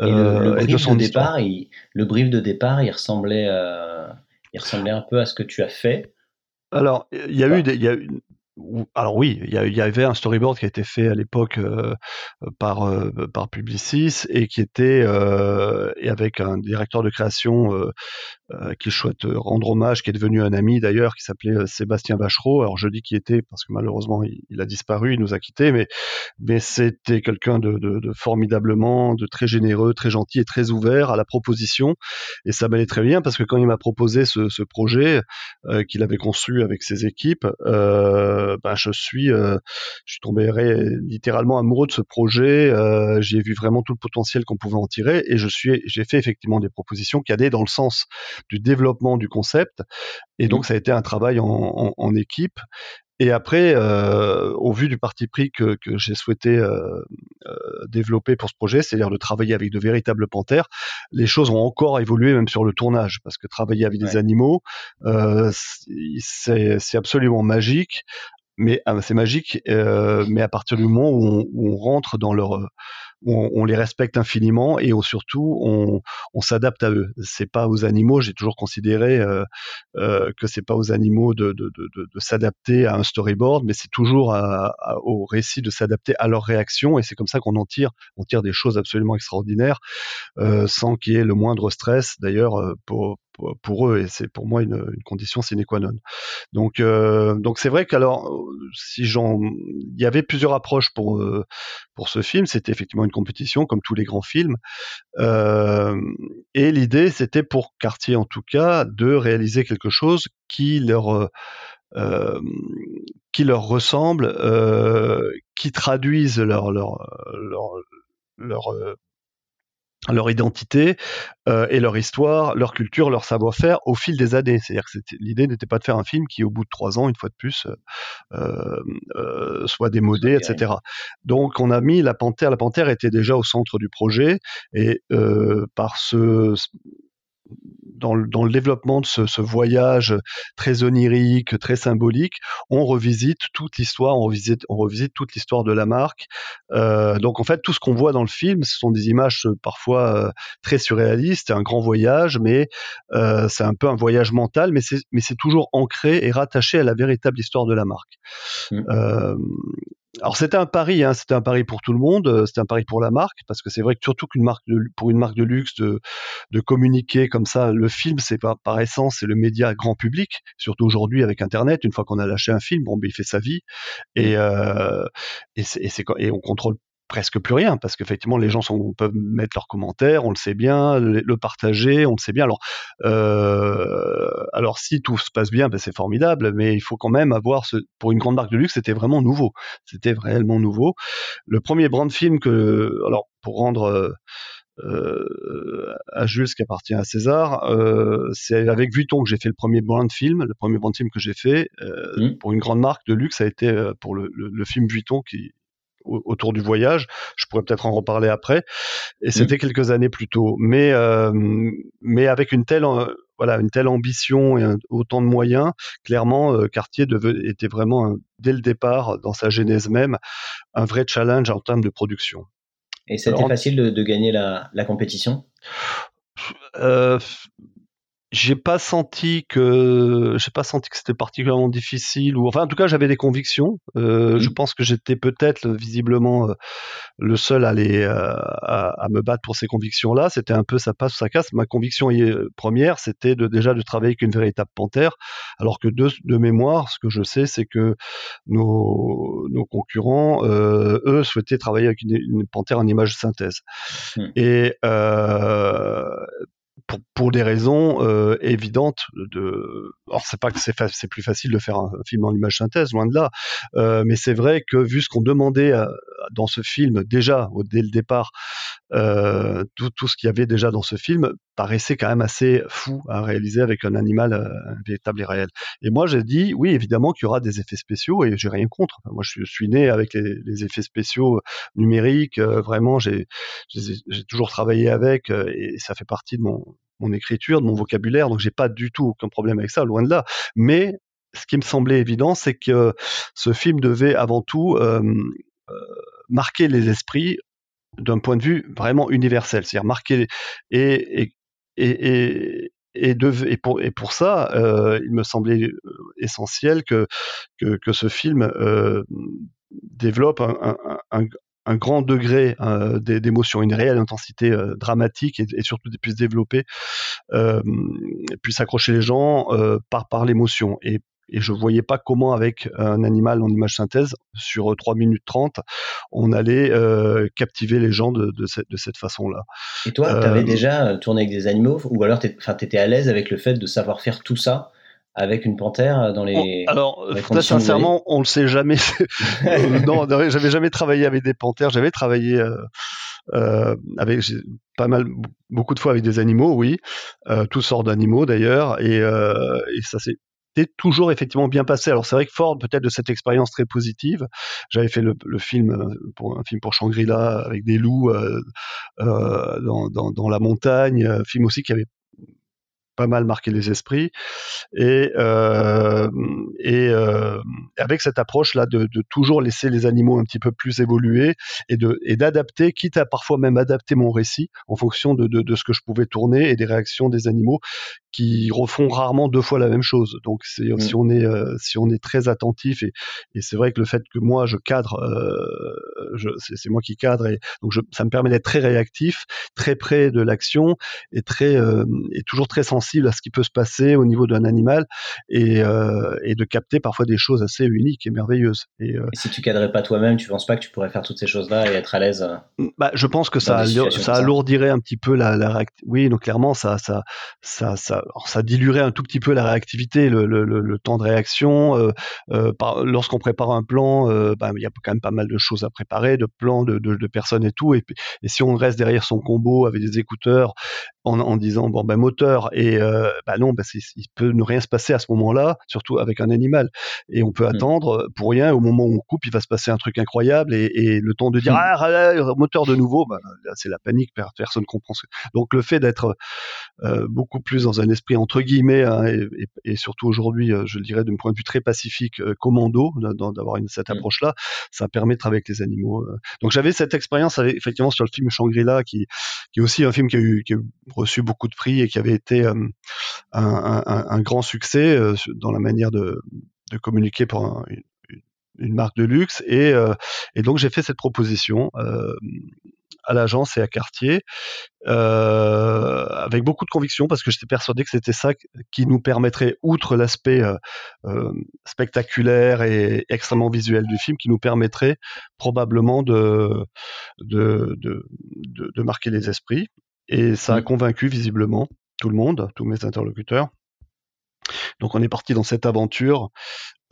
Et le, brief de son départ, le brief de départ, il ressemblait il ressemblait un peu à ce que tu as fait. Alors, il y a eu des, il y a alors oui, il y, avait un storyboard qui a été fait à l'époque euh, par euh, par Publicis et qui était euh, et avec un directeur de création qui souhaite rendre hommage, qui est devenu un ami d'ailleurs, qui s'appelait Sébastien Vachereau. Alors je dis qui était parce que malheureusement il, a disparu, il nous a quittés, mais mais c'était quelqu'un de, de, formidablement, de très généreux, très gentil et très ouvert à la proposition. Et ça m'allait très bien parce que quand il m'a proposé ce, ce projet qu'il avait conçu avec ses équipes. Euh, euh, ben, je suis, euh, je suis tombé littéralement amoureux de ce projet. Euh, j'ai vu vraiment tout le potentiel qu'on pouvait en tirer et je suis, j'ai fait effectivement des propositions qui allaient dans le sens du développement du concept. Et donc, mmh. ça a été un travail en, en équipe. Et après, euh, au vu du parti pris que, que j'ai souhaité euh, euh, développer pour ce projet, c'est-à-dire de travailler avec de véritables panthères, les choses ont encore évolué même sur le tournage, parce que travailler avec des animaux, c'est absolument magique mais c'est magique, mais à partir du moment où on, où on rentre dans leur on, les respecte infiniment et surtout on, s'adapte à eux. C'est pas aux animaux. J'ai toujours considéré euh, euh, que c'est pas aux animaux de, s'adapter à un storyboard, mais c'est toujours au récit de s'adapter à leur réaction et c'est comme ça qu'on en tire. On tire des choses absolument extraordinaires euh, sans qu'il y ait le moindre stress. D'ailleurs, pour, pour eux et c'est pour moi une, condition sine qua non. Donc euh, donc c'est vrai qu'alors il y avait plusieurs approches pour euh, pour ce film, c'était effectivement une compétition comme tous les grands films euh, et l'idée c'était pour Cartier en tout cas de réaliser quelque chose qui leur qui leur ressemble, qui traduise leur leur leur, leur leur identité euh, et leur histoire, leur culture, leur savoir-faire au fil des années. C'est-à-dire que l'idée n'était pas de faire un film qui, au bout de trois ans, une fois de plus, euh, euh, soit démodé, etc. Donc, on a mis la panthère. La panthère était déjà au centre du projet et par ce dans le, dans le, développement de ce, ce, voyage très onirique, très symbolique, on revisite toute l'histoire, on revisite, on revisite toute l'histoire de la marque. Euh, donc en fait, tout ce qu'on voit dans le film, ce sont des images euh, parfois euh, très surréalistes, un grand voyage, mais euh, c'est un peu un voyage mental, mais c'est mais c'est toujours ancré et rattaché à la véritable histoire de la marque. Mmh. Alors c'était un pari, hein, c'était un pari pour tout le monde, euh, c'était un pari pour la marque, parce que c'est vrai que surtout qu'une marque de, pour une marque de luxe de, de communiquer comme ça, le film c'est par, par essence c'est le média grand public, surtout aujourd'hui avec Internet. Une fois qu'on a lâché un film, bon, ben, il fait sa vie et, euh, et, et, et on contrôle presque plus rien parce qu'effectivement les gens sont, peuvent mettre leurs commentaires, on le sait bien, le, partager, on le sait bien. Alors, euh, alors si tout se passe bien, ben c'est formidable, mais il faut quand même avoir ce, pour une grande marque de luxe, c'était vraiment nouveau, c'était réellement nouveau. Le premier brand film que, alors pour rendre euh, à Jules qui appartient à César, euh, c'est avec Vuitton que j'ai fait le premier brand film, le premier brand film que j'ai fait euh, mmh. pour une grande marque de luxe, ça a été euh, pour le, le, le film Vuitton qui autour du voyage. Je pourrais peut-être en reparler après. Et c'était mm. quelques années plus tôt. Mais, euh, mais avec une telle, euh, voilà, une telle ambition et autant de moyens, clairement, euh, Cartier devait, était vraiment, dès le départ, dans sa genèse même, un vrai challenge en termes de production. Et c'était facile de, de, gagner la, la compétition? Euh, j'ai pas senti que j'ai pas senti que c'était particulièrement difficile ou enfin en tout cas j'avais des convictions. Euh, je pense que j'étais peut-être visiblement euh, le seul à, les, euh, à, à, me battre pour ces convictions là c'était un peu ça passe ou ça casse. Ma conviction première c'était de déjà de travailler avec une véritable panthère. Alors que de, de mémoire ce que je sais c'est que nos, nos concurrents euh, eux souhaitaient travailler avec une, une panthère en image de synthèse. Mmh. et euh, pour, des raisons euh, évidentes de alors c'est pas que c'est c'est plus facile de faire un, film en image synthèse loin de là euh, mais c'est vrai que vu ce qu'on demandait à, dans ce film déjà dès le départ euh, tout, tout, ce qu'il y avait déjà dans ce film paraissait quand même assez fou à réaliser avec un animal euh, véritable et réel. Et moi j'ai dit oui évidemment qu'il y aura des effets spéciaux et j'ai rien contre. Moi je suis né avec les, les effets spéciaux numériques, vraiment j'ai toujours travaillé avec et ça fait partie de mon mon écriture, de mon vocabulaire, donc j'ai pas du tout aucun problème avec ça, loin de là. Mais ce qui me semblait évident, c'est que ce film devait avant tout marquer les esprits d'un point de vue vraiment universel, c'est-à-dire marquer et et et, et, pour, ça, il me semblait essentiel que, que, ce film développe un, un grand degré euh, d'émotion, une réelle intensité euh, dramatique et, et, surtout puisse développer, euh, puisse accrocher les gens euh, par, par l'émotion. Et, et je voyais pas comment avec un animal en image synthèse sur 3 minutes 30 on allait euh, captiver les gens de, de, cette, de cette façon-là. Et toi, tu avais déjà tourné avec des animaux ou alors tu étais à l'aise avec le fait de savoir faire tout ça avec une panthère dans les. alors, très sincèrement, on le sait jamais. [laughs] non, j'avais jamais travaillé avec des panthères. J'avais travaillé euh, euh, avec pas mal, beaucoup de fois avec des animaux, oui, euh, toutes sortes d'animaux d'ailleurs, et, euh, et ça s'est toujours effectivement bien passé. Alors c'est vrai que fort peut-être de cette expérience très positive, j'avais fait le, le, film euh, pour un film pour Shangri-La avec des loups euh, euh, dans, dans, dans, la montagne, film aussi qui avait pas mal marqué les esprits et euh, et euh, avec cette approche là de, de, toujours laisser les animaux un petit peu plus évoluer et de et d'adapter quitte à parfois même adapter mon récit en fonction de, de, de ce que je pouvais tourner et des réactions des animaux qui refont rarement deux fois la même chose donc c'est mmh. si on est euh, si on est très attentif et, et c'est vrai que le fait que moi je cadre euh, c'est moi qui cadre et donc je, ça me permet d'être très réactif très près de l'action et très et toujours très sensible à ce qui peut se passer au niveau d'un animal et, euh, et, de capter parfois des choses assez uniques et merveilleuses. Et, euh, si tu cadrais pas toi-même, tu penses pas que tu pourrais faire toutes ces choses-là et être à l'aise euh, bah, Je pense que ça, ça alourdirait un petit peu la, la Oui, donc clairement, ça, ça, ça, ça, ça, diluerait un tout petit peu la réactivité, le, le, le, temps de réaction. Lorsqu'on prépare un plan, bah, il y a quand même pas mal de choses à préparer, de plans, de, de, de personnes et tout. Et, et si on reste derrière son combo avec des écouteurs en, en disant bon ben moteur et euh, bah non, bah il peut ne rien se passer à ce moment-là, surtout avec un animal. Et on peut mmh. attendre pour rien. Au moment où on coupe, il va se passer un truc incroyable et, et le temps de dire mmh. ah, ah, ah moteur de nouveau, bah, c'est la panique, personne comprend. Donc le fait d'être euh, beaucoup plus dans un esprit entre guillemets hein, et, et, surtout aujourd'hui, euh, je le dirais d'un point de vue très pacifique, euh, commando, d'avoir cette mmh. approche-là, ça permet de travailler avec les animaux. Euh. Donc j'avais cette expérience effectivement sur le film Shangri-La, qui, qui est aussi un film qui a, eu, qui a reçu beaucoup de prix et qui avait été euh, un, un, un, grand succès euh, dans la manière de, de communiquer pour une, une, marque de luxe. Et, euh, et donc j'ai fait cette proposition à l'agence et à Cartier euh, avec beaucoup de conviction parce que j'étais persuadé que c'était ça qui nous permettrait, outre l'aspect euh, euh, spectaculaire et extrêmement visuel du film, qui nous permettrait probablement de, de, de, de, de marquer les esprits. Et ça a mmh. convaincu visiblement tout le monde, tous mes interlocuteurs. Donc on est parti dans cette aventure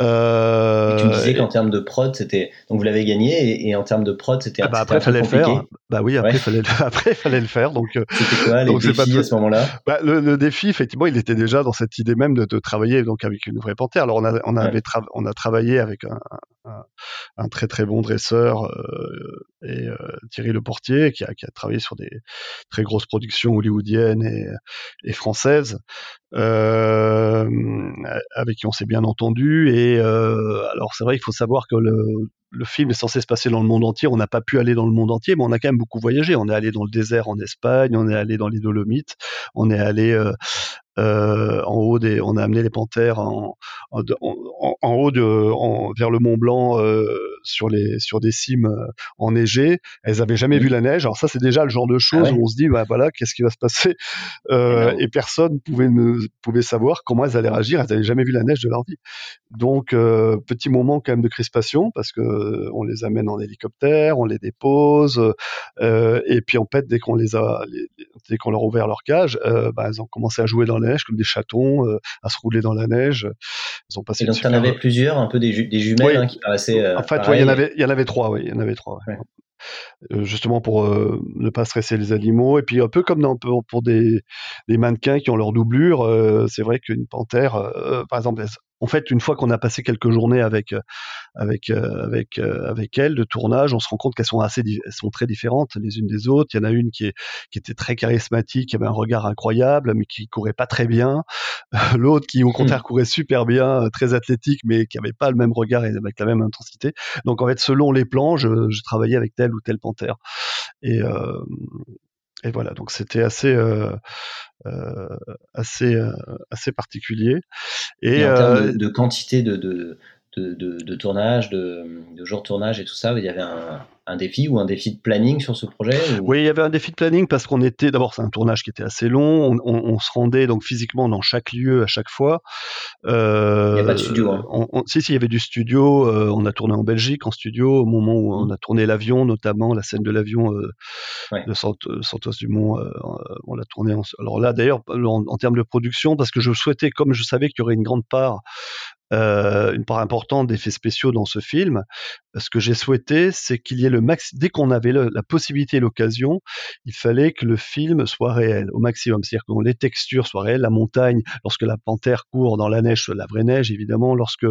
euh, tu me disais qu'en termes de prod, c'était donc vous l'avez gagné et, en termes de prod, c'était ah bah après fallait le faire. Bah oui, après fallait [laughs] après fallait le faire. Donc euh, c'était quoi les défis à ce moment-là? Bah, le, le, défi, effectivement, il était déjà dans cette idée même de, de travailler donc avec une vraie panthère. Alors on a on avait on a travaillé avec un, un, un, très très bon dresseur euh, et euh, Thierry Le Portier qui a, qui a travaillé sur des très grosses productions hollywoodiennes et, et françaises euh, avec qui on s'est bien entendu et et euh, alors c'est vrai qu'il faut savoir que le, film est censé se passer dans le monde entier. On n'a pas pu aller dans le monde entier, mais on a quand même beaucoup voyagé. On est allé dans le désert en Espagne, on est allé dans les Dolomites, on est allé euh, euh, en haut des, on a amené les panthères en, en, en, en haut de, vers le Mont Blanc euh, sur les sur des cimes euh, enneigées. Elles avaient jamais vu la neige. Alors ça c'est déjà le genre de choses ah où on se dit bah voilà qu'est-ce qui va se passer? Euh, et personne pouvait ne pouvait savoir comment elles allaient réagir. Elles n'avaient jamais vu la neige de leur vie. Donc petit moment quand même de crispation parce que on les amène en hélicoptère, on les dépose et puis en fait dès qu'on les a les, dès qu'on leur a ouvert leur cage, bah, elles ont commencé à jouer dans neige comme des chatons, euh, à se rouler dans la neige. Ils ont passé. Et donc tu en avais plusieurs, un peu des, ju des jumelles oui. hein, qui paraissaient. Euh, en fait, il y en avait, il y en avait trois, oui, il y en avait trois. Euh, justement pour euh, ne pas stresser les animaux. Et puis un peu comme dans, pour, des, des, mannequins qui ont leur doublure, euh, c'est vrai qu'une panthère, par exemple, en fait, une fois qu'on a passé quelques journées avec avec avec avec elle de tournage, on se rend compte qu'elles sont assez elles sont très différentes les unes des autres. Il y en a une qui est qui était très charismatique, qui avait un regard incroyable, mais qui courait pas très bien. L'autre qui au mmh. contraire courait super bien, très athlétique, mais qui avait pas le même regard et avec la même intensité. Donc en fait, selon les plans, je, je travaillais avec telle ou telle panthère. Et et voilà, donc c'était assez, euh, euh, assez, euh, assez particulier. Et, en termes de, quantité de, de, de, tournage, de, de jours de tournage et tout ça, il y avait un, un défi ou un défi de planning sur ce projet Oui, il y avait un défi de planning parce qu'on était d'abord c'est un tournage qui était assez long. On, se rendait donc physiquement dans chaque lieu à chaque fois. Euh, il n'y a pas de studio. Hein. si si, il y avait du studio. Euh, on a tourné en Belgique en studio au moment où on mmh. a tourné l'avion, notamment la scène de l'avion euh, de Santos Dumont. on l'a tourné. Alors là d'ailleurs en, en, termes de production parce que je souhaitais comme je savais qu'il y aurait une grande part euh, une part importante d'effets spéciaux dans ce film. Ce que j'ai souhaité, c'est qu'il y ait le max. Dès qu'on avait la possibilité et l'occasion, il fallait que le film soit réel au maximum. C'est-à-dire que les textures soient réelles, la montagne, lorsque la panthère court dans la neige, la vraie neige évidemment, lorsque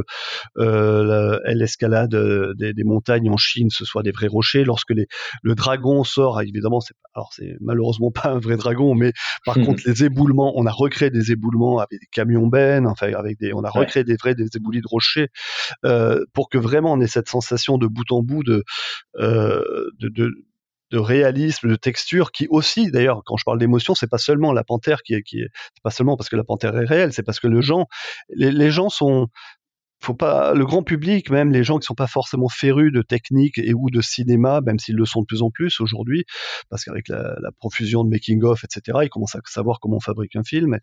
euh, elle escalade euh, des, des, montagnes en Chine, ce soit des vrais rochers. Lorsque les, le dragon sort, évidemment, c'est alors c'est malheureusement [laughs] pas un vrai dragon, mais par contre les éboulements, on a recréé des éboulements avec des camions bennes, enfin avec des, on a recréé des vrais des éboulis de rochers euh, pour que vraiment on ait cette sensation de bout en bout de, euh, de, de réalisme, de texture, qui aussi, d'ailleurs, quand je parle d'émotion, c'est pas seulement la panthère qui est, qui pas seulement parce que la panthère est réelle, c'est parce que le gens, les, gens sont, faut pas le grand public, même les gens qui sont pas forcément férus de technique et ou de cinéma, même s'ils le sont de plus en plus aujourd'hui, parce qu'avec la, la, profusion de making of, etc., ils commencent à savoir comment on fabrique un film.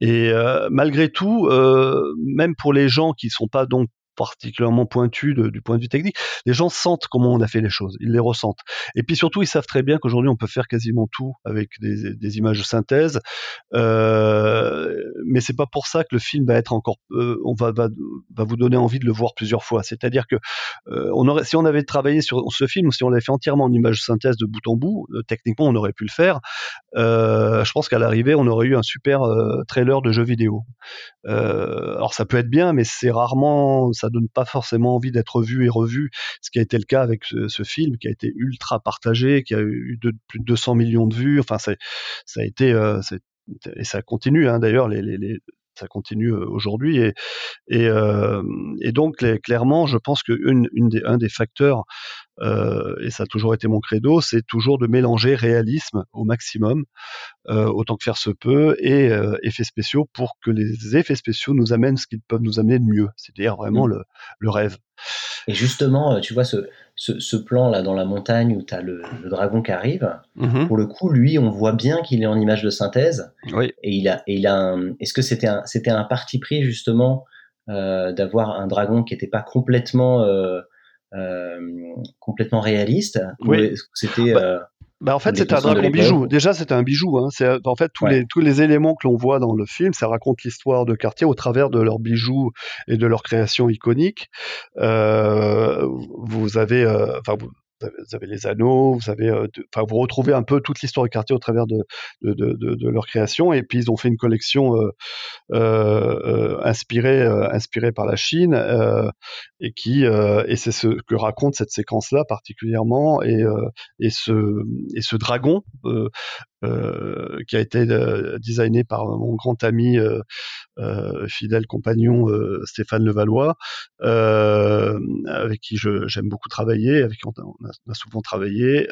Et euh, malgré tout, euh, même pour les gens qui sont pas donc particulièrement pointu du point de vue technique, les gens sentent comment on a fait les choses, ils les ressentent. Et puis surtout, ils savent très bien qu'aujourd'hui, on peut faire quasiment tout avec des, images de synthèse, euh, mais c'est pas pour ça que le film va être encore, euh, on va, vous donner envie de le voir plusieurs fois. C'est-à-dire que euh, si on avait travaillé sur ce film, si on l'avait fait entièrement en image de synthèse de bout en bout, euh, techniquement, on aurait pu le faire. Je pense qu'à l'arrivée, on aurait eu un super trailer de jeu vidéo. alors ça peut être bien, mais c'est rarement, donne pas forcément envie d'être vu et revu, ce qui a été le cas avec ce, film qui a été ultra partagé, qui a eu plus de 200 millions de vues. Enfin, ça a été euh, et ça continue hein, d'ailleurs ça continue euh, aujourd'hui. Et euh, donc clairement je pense que des, un des facteurs et ça a toujours été mon credo, c'est toujours de mélanger réalisme au maximum, autant que faire se peut, et euh, effets spéciaux pour que les effets spéciaux nous amènent ce qu'ils peuvent nous amener de mieux, c'est-à-dire vraiment mmh. le, le, rêve. Et justement, tu vois, ce, ce, ce plan-là dans la montagne où tu as le, le, dragon qui arrive, mmh pour le coup, lui, on voit bien qu'il est en image de synthèse. Oui. Et il a, et il a est-ce que c'était un, c'était un parti pris justement euh, d'avoir un dragon qui n'était pas complètement euh, euh, complètement réaliste Oui. C'était. Bah, euh, bah en fait, c'était un dragon bijou. Déjà, c'était un bijou. Hein. C'est en fait tous les tous les éléments que l'on voit dans le film, ça raconte l'histoire de Cartier au travers de leurs bijoux et de leurs créations iconiques. Euh, vous avez, euh, vous, avez les anneaux, vous avez, euh, enfin, vous retrouvez un peu toute l'histoire du quartier au travers de, de, de, leur création. Et puis ils ont fait une collection euh, euh, inspirée, inspirée par la Chine et qui, et c'est ce que raconte cette séquence-là particulièrement. Et, et ce, et ce dragon qui a été euh, designé par mon grand ami euh, fidèle compagnon Stéphane Levallois, avec qui j'aime beaucoup travailler, avec qui on a, souvent travaillé.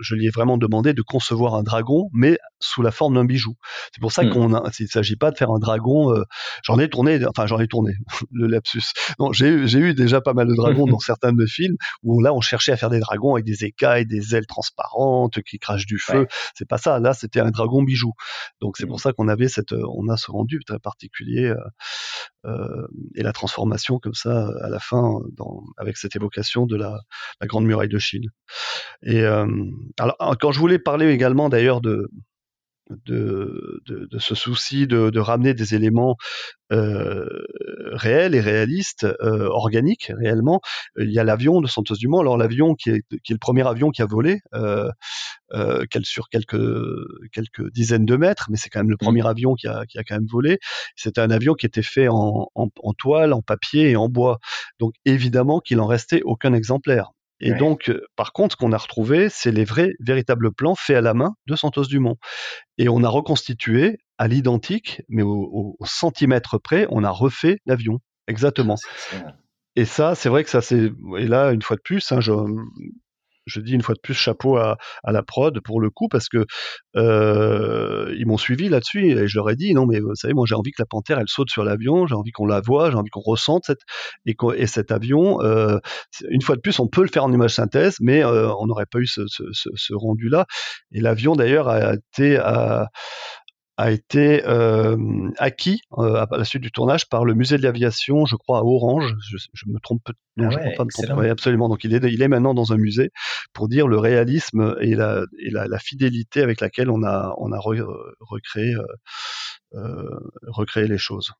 Je lui ai vraiment demandé de concevoir un dragon, mais sous la forme d'un bijou. C'est pour ça mmh. qu'on il s'agit pas de faire un dragon. j'en ai tourné, enfin j'en ai tourné [laughs] le lapsus. Non, j'ai eu déjà pas mal de dragons [laughs] dans certains de mes films où là on cherchait à faire des dragons avec des écailles, des ailes transparentes qui crachent du feu c'est pas ça. Là, c'était un dragon bijou. Donc c'est pour mmh. ça qu'on avait cette, euh, on a ce rendu très particulier euh, euh, et la transformation comme ça à la fin, dans, avec cette évocation de la, la grande muraille de Chine. Et alors quand je voulais parler également d'ailleurs de de, de, ce souci de, de, ramener des éléments euh, réels et réalistes, euh, organiques réellement. Il y a l'avion de Santos Dumont. Alors l'avion qui est, qui est le premier avion qui a volé, euh, euh, sur quelques quelques dizaines de mètres, mais c'est quand même le premier avion qui a, qui a quand même volé. C'était un avion qui était fait en, en, en toile, en papier et en bois. Donc évidemment qu'il en restait aucun exemplaire. Et donc, euh, par contre, ce qu'on a retrouvé, c'est les vrais, véritables plans faits à la main de Santos Dumont. Et on a reconstitué à l'identique, mais au, au, centimètre près, on a refait l'avion. Exactement. Et ça, c'est vrai que ça, c'est. Et là, une fois de plus, hein, je, je dis une fois de plus chapeau à, la prod pour le coup parce que euh, ils m'ont suivi là-dessus et je leur ai dit non mais vous savez moi j'ai envie que la panthère elle saute sur l'avion j'ai envie qu'on la voit j'ai envie qu'on ressente cette et, et cet avion euh, une fois de plus on peut le faire en image synthèse mais euh, on n'aurait pas eu ce, ce, ce, rendu là et l'avion d'ailleurs a été à, a été euh, acquis euh, à la suite du tournage par le musée de l'aviation, je crois à Orange. Je, je me trompe peut non, ah je ne crois pas me tromper. absolument. Donc il est, il est maintenant dans un musée pour dire le réalisme et la, et la, la fidélité avec laquelle on a, on a recréé, euh, recréé les choses.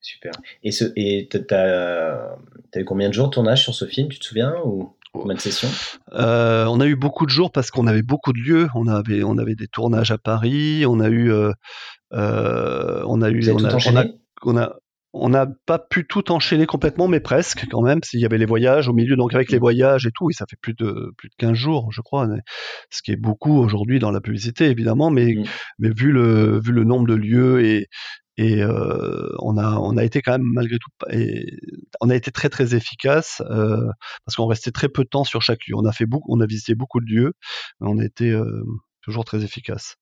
Super. Et tu et t'as, as eu combien de jours de tournage sur ce film Tu te souviens ou? Combien de sessions euh, On a eu beaucoup de jours parce qu'on avait beaucoup de lieux. On avait, on avait des tournages à Paris. On a eu, euh, euh on a eu, on a, on a, on n'a pas pu tout enchaîner complètement, mais presque quand même. S'il y avait les voyages au milieu, donc avec les voyages et tout, et ça fait plus de plus de 15 jours, je crois, ce qui est beaucoup aujourd'hui dans la publicité évidemment, mais mm. mais vu le vu le nombre de lieux et et euh, on a on a été quand même malgré tout et on a été très très efficace euh, parce qu'on restait très peu de temps sur chaque lieu. On a fait beaucoup, on a visité beaucoup de lieux, mais on a été euh, toujours très efficace.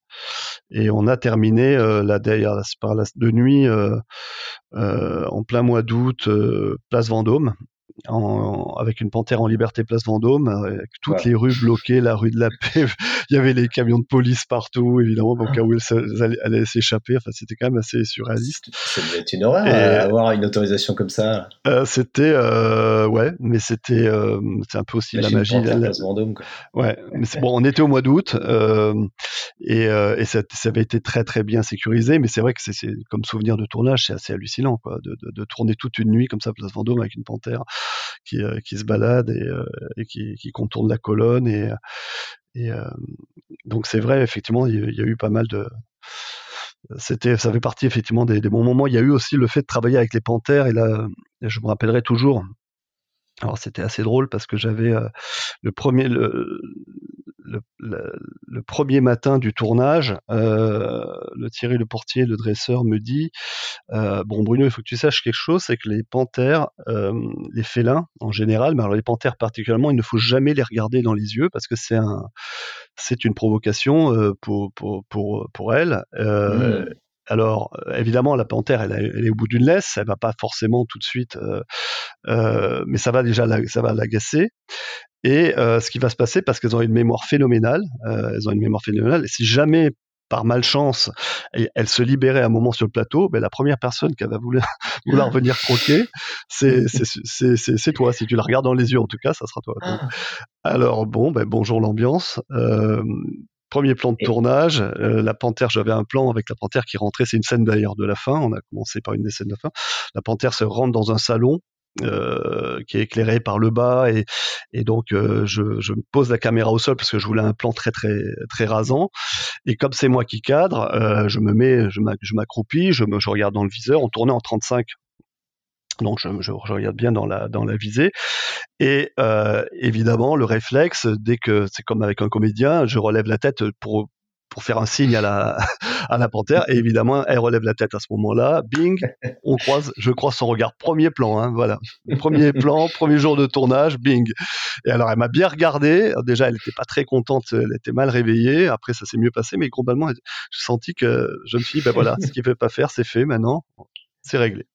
Et on a terminé euh, la d'ailleurs par la, de nuit euh, euh, en plein mois d'août, place Vendôme, en, avec une panthère en liberté place Vendôme, avec toutes les rues bloquées, la rue de la Paix, [laughs] il y avait les camions de police partout, évidemment, au cas où elles, allaient s'échapper. Enfin, c'était quand même assez surréaliste. Ça devait être une horreur euh, avoir une autorisation comme ça. Euh, c'était, euh, ouais, mais c'était, euh, c'est un peu aussi la magie. La, place Vendôme, quoi. Ouais, mais bon, on était au mois d'août euh, et, et ça, ça, avait été très très bien sécurisé, mais c'est vrai que c'est comme souvenir de tournage, c'est assez hallucinant, quoi, de, de, de, tourner toute une nuit comme ça, place Vendôme avec une panthère qui, euh, qui se balade et, euh, et qui, contourne la colonne. Et, et euh, donc c'est vrai, effectivement, il y, a eu pas mal de, c'était ça fait partie effectivement des, des, bons moments il y a eu aussi le fait de travailler avec les panthères et là je me rappellerai toujours alors c'était assez drôle parce que j'avais le premier le, le, le, premier matin du tournage, euh, le Thierry le portier, le dresseur me dit euh, bon Bruno, il faut que tu saches quelque chose, c'est que les panthères, euh, les félins en général, mais alors les panthères particulièrement, il ne faut jamais les regarder dans les yeux parce que c'est un c'est une provocation euh, pour, pour, pour, pour elles. Euh, mmh. Alors, évidemment, la panthère, elle, elle est au bout d'une laisse, elle va pas forcément tout de suite, euh, euh, mais ça va déjà, ça va l'agacer. Et euh, ce qui va se passer, parce qu'elles ont une mémoire phénoménale, euh, elles ont une mémoire phénoménale, et si jamais par malchance, elle se libérait à un moment sur le plateau, ben la première personne qui va vouloir, [laughs] vouloir venir croquer, c'est toi. Si tu la regardes dans les yeux, en tout cas, ça sera toi. Ah. alors bon, ben bonjour l'ambiance. Euh, premier plan de tournage, euh, la panthère, j'avais un plan avec la panthère qui rentrait, c'est une scène d'ailleurs de la fin, on a commencé par une des scènes de la fin. La panthère se rentre dans un salon, euh, qui est éclairé par le bas et, et donc euh, je, je pose la caméra au sol parce que je voulais un plan très très très rasant et comme c'est moi qui cadre euh, je me mets je m'accroupis je, je regarde dans le viseur on tournait en 35 donc je, regarde bien dans la visée et euh, évidemment le réflexe dès que c'est comme avec un comédien je relève la tête pour faire un signe [laughs] à la, panthère. Et évidemment, elle relève la tête à ce moment-là. Bing, on croise, je croise son regard. Premier plan, hein, voilà. Premier plan, premier jour de tournage, bing. Et alors, elle m'a bien regardé. Déjà, elle n'était pas très contente, elle était mal réveillée. Après, ça s'est mieux passé, mais globalement, j'ai senti que je me suis dit, ben voilà, ce qu'il ne veut pas faire, c'est fait maintenant c'est réglé.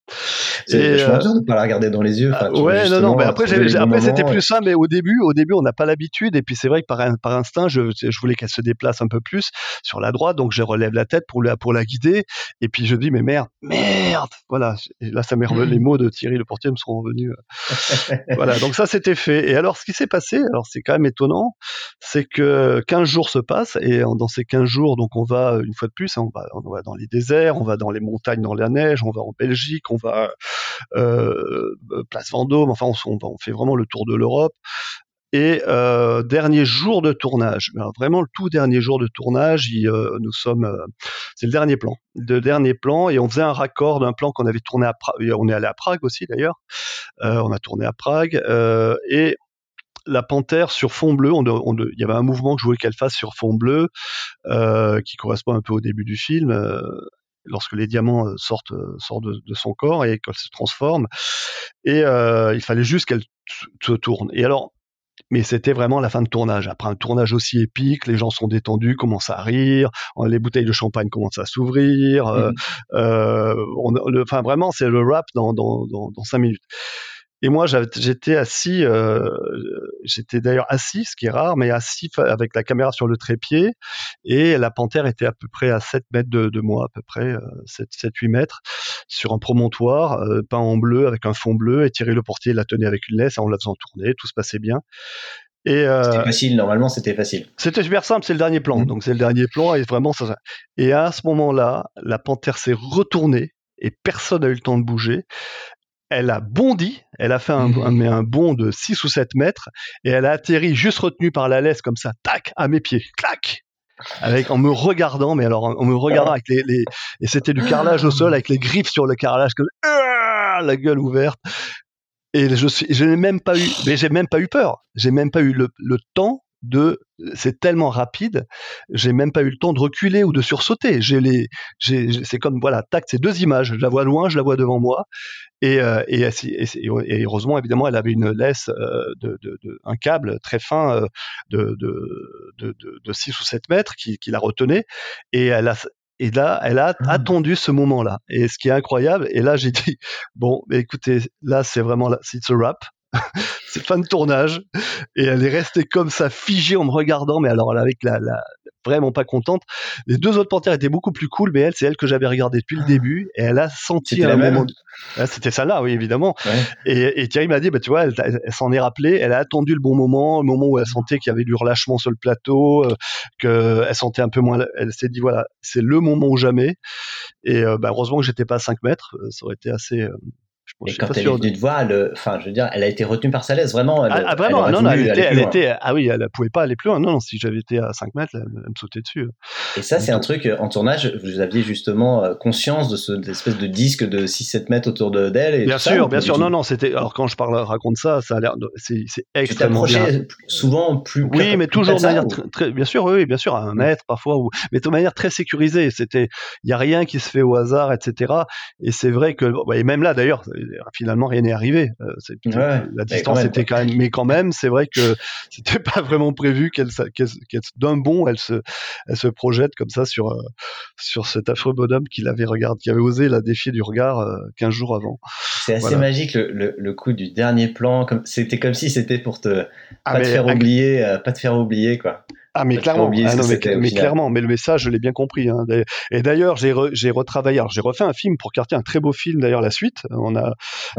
C'est vachement dur de pas la regarder dans les yeux. Enfin, ouais, non, non, mais après, après c'était plus ça, mais au début, au début, on n'a pas l'habitude, et puis c'est vrai que par, par instinct, je, je voulais qu'elle se déplace un peu plus sur la droite, donc je relève la tête pour la, pour la guider, et puis je dis, mais merde, merde, voilà. Et là, ça m'est [laughs] les mots de Thierry le portier me sont revenus. Euh. voilà, donc ça, c'était fait. Et alors, ce qui s'est passé, alors c'est quand même étonnant, c'est que 15 jours se passent, et dans ces 15 jours, donc on va, une fois de plus, hein, on va, on va dans les déserts, on va dans les montagnes, dans la neige, on va en Belgique, on va euh, place Vendôme, enfin on, fait vraiment le tour de l'Europe. Et euh, dernier jour de tournage, vraiment le tout dernier jour de tournage, euh, nous sommes, euh, c'est le dernier plan, le dernier plan, et on faisait un raccord d'un plan qu'on avait tourné à Prague, on est allé à Prague aussi d'ailleurs, euh, on a tourné à Prague, et la panthère sur fond bleu, il y avait un mouvement que je voulais qu'elle fasse sur fond bleu, qui correspond un peu au début du film, lorsque les diamants euh, sortent, euh, sortent de, son corps et qu'elle se transforme. Et euh, il fallait juste qu'elle se tourne. Et alors, mais c'était vraiment la fin de tournage. Après un tournage aussi épique, les gens sont détendus, commencent à rire, les bouteilles de champagne commencent à s'ouvrir. Mmh. enfin, vraiment, c'est le rap dans, dans, dans, dans cinq minutes. Et moi, j'étais assis, euh, j'étais d'ailleurs assis, ce qui est rare, mais assis avec la caméra sur le trépied, et la panthère était à peu près à 7 mètres de, moi, à peu près 7-8 euh, mètres, sur un promontoire euh, peint en bleu avec un fond bleu, et Thierry Le Portier la tenait avec une laisse en la faisant tourner, tout se passait bien. Et euh, c'était facile, normalement c'était facile. C'était super simple, c'est le dernier plan, mmh. donc c'est le dernier plan, et vraiment ça. Et à ce moment-là, la panthère s'est retournée, et personne n'a eu le temps de bouger elle a bondi, elle a fait un, mmh. un, bond de 6 ou 7 mètres, et elle a atterri juste retenue par la laisse comme ça, tac, à mes pieds, clac avec en me regardant, mais alors en me regardant avec les, les et c'était du carrelage au sol avec les griffes sur le carrelage comme ah, la gueule ouverte. Et je suis, je n'ai même pas eu, mais j'ai même pas eu peur. J'ai même pas eu le, le temps de c'est tellement rapide, j'ai même pas eu le temps de reculer ou de sursauter. J'ai les, j'ai, c'est comme voilà, tac, c'est deux images. Je la vois loin, je la vois devant moi, et, euh, et, et, heureusement évidemment, elle avait une laisse euh, de, de, de, un câble très fin euh, de, de, de, 6 ou 7 mètres qui, qui la retenait, et elle a et là, elle a ah. attendu ce moment-là. Et ce qui est incroyable, et là, j'ai dit, bon, écoutez, là, c'est vraiment, c'est a wrap. [laughs] c'est fin de tournage. Et elle est restée comme ça figée en me regardant mais alors avec la, la vraiment pas contente. Les deux autres panthères étaient beaucoup plus cool mais elle c'est elle que j'avais regardé depuis le ah. début. Et elle a senti un moment ah, c'était ça là oui évidemment. Et, et, Thierry m'a dit bah tu vois elle, s'en est rappelée elle a attendu le bon moment le moment où elle sentait qu'il y avait du relâchement sur le plateau euh, que elle sentait un peu moins elle s'est dit voilà c'est le moment ou jamais. Et euh, bah, heureusement que j'étais pas à 5 mètres euh, ça aurait été assez et quand elle est venue te voir, enfin, je veux dire, elle a été retenue par sa laisse, vraiment. Elle, ah, ah vraiment, non, non, elle, était, elle était, ah oui, elle pouvait pas aller plus loin. Non, non si j'avais été à 5 mètres, elle, me sautait dessus. Et ça, c'est un truc, en tournage, vous aviez justement euh, conscience de cette espèce de disque de 6-7 mètres autour d'elle. Bien sûr, bien sûr. Non, non, c'était, alors quand je parle, raconte ça, ça a l'air, c'est, c'est extrêmement bien. souvent plus. Oui, mais toujours de manière très, bien sûr, oui, bien sûr, à un mètre parfois, ou, mais de manière très sécurisée. C'était, il y a rien qui se fait au hasard, etc. Et c'est vrai que, et même là d'ailleurs, finalement rien n'est arrivé. Euh, la distance était quand même, mais quand même, c'est vrai que [laughs] c'était pas vraiment prévu qu'elle, d'un bond, elle se, elle se projette comme ça sur euh, sur cet affreux bonhomme qui l'avait regardé, qui avait osé la défier du regard 15 euh, jours avant. C'est assez magique le, le, coup du dernier plan. Comme c'était comme si c'était pour te ah, pas te faire oublier, pas te faire oublier quoi. Ah mais clairement, ah, non, mais, mais clairement, mais le message, je l'ai bien compris. Hein. Et d'ailleurs, j'ai j'ai retravaillé, j'ai refait un film pour Cartier, un très beau film d'ailleurs, la suite. On a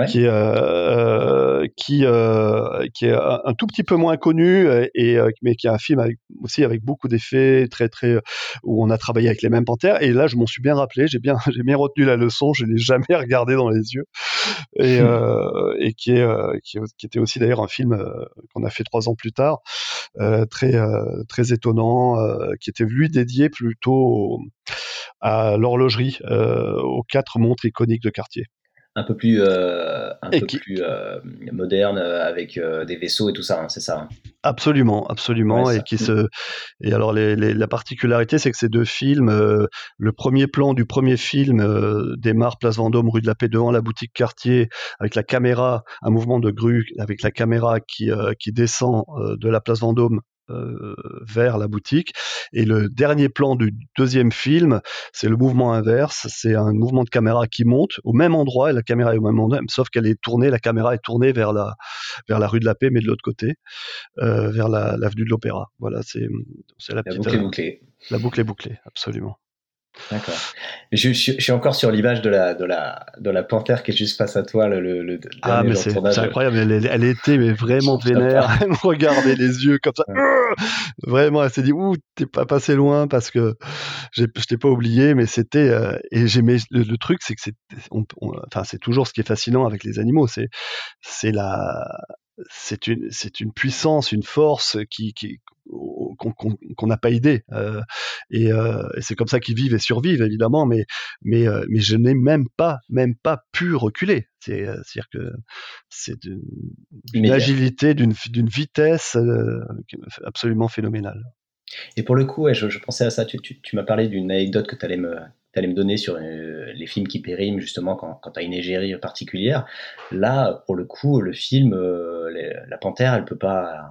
qui est euh, qui euh, qui est un, tout petit peu moins connu et euh, mais qui est un film avec, aussi avec beaucoup d'effets, très très où on a travaillé avec les mêmes panthères. Et là, je m'en suis bien rappelé, j'ai bien [laughs] j'ai bien retenu la leçon, je l'ai jamais regardé dans les yeux et euh, et qui est qui, qui, était aussi d'ailleurs un film qu'on a fait trois ans plus tard, très très étonnant, euh, qui était lui dédié plutôt à l'horlogerie, euh, aux quatre montres iconiques de Cartier un peu plus, euh, un peu plus moderne avec des vaisseaux et tout ça, hein, c'est ça. Hein. Absolument, absolument, et qui se. Et alors la particularité, c'est que ces deux films, le premier plan du premier film démarre place Vendôme, rue de la Paix devant la boutique Cartier, avec la caméra, un mouvement de grue, avec la caméra qui qui descend de la place Vendôme vers la boutique. Et le dernier plan du deuxième film, c'est le mouvement inverse. C'est un mouvement de caméra qui monte au même endroit et la caméra est au même endroit, sauf qu'elle est tournée, la caméra est tournée vers la vers la rue de la Paix, mais de l'autre côté, vers l'avenue de l'Opéra. Voilà, c'est la, la petite. Boucle est bouclée. La boucle est bouclée, absolument. D'accord. Je, je, je, suis encore sur l'image de la, de, la, de la panthère qui est juste face à toi. Le, le, ah, mais c'est incroyable. Elle, elle, était mais vraiment vénère. Elle me regardait les yeux comme ça. [laughs] Vraiment, elle s'est dit Ouh, t'es pas passé loin parce que je t'ai pas oublié, mais c'était. Euh, et j'aimais. Le, le, truc, c'est que c'est. Enfin, c'est toujours ce qui est fascinant avec les animaux. C'est la c'est une c'est une puissance, une force qui, qui qu'on n'a pas idée. Euh, et, euh, et c'est comme ça qu'ils vivent et survivent évidemment, mais mais euh, mais je n'ai même pas même pas pu reculer. C'est à dire que c'est d'une agilité, d'une d'une vitesse absolument phénoménale. Et pour le coup, ouais, je, je, pensais à ça. Tu, tu, tu m'as parlé d'une anecdote que tu allais me allais me donner sur euh, les films qui périment justement quand, quand tu une égérie particulière. Là, pour le coup, le film, la panthère, elle peut pas,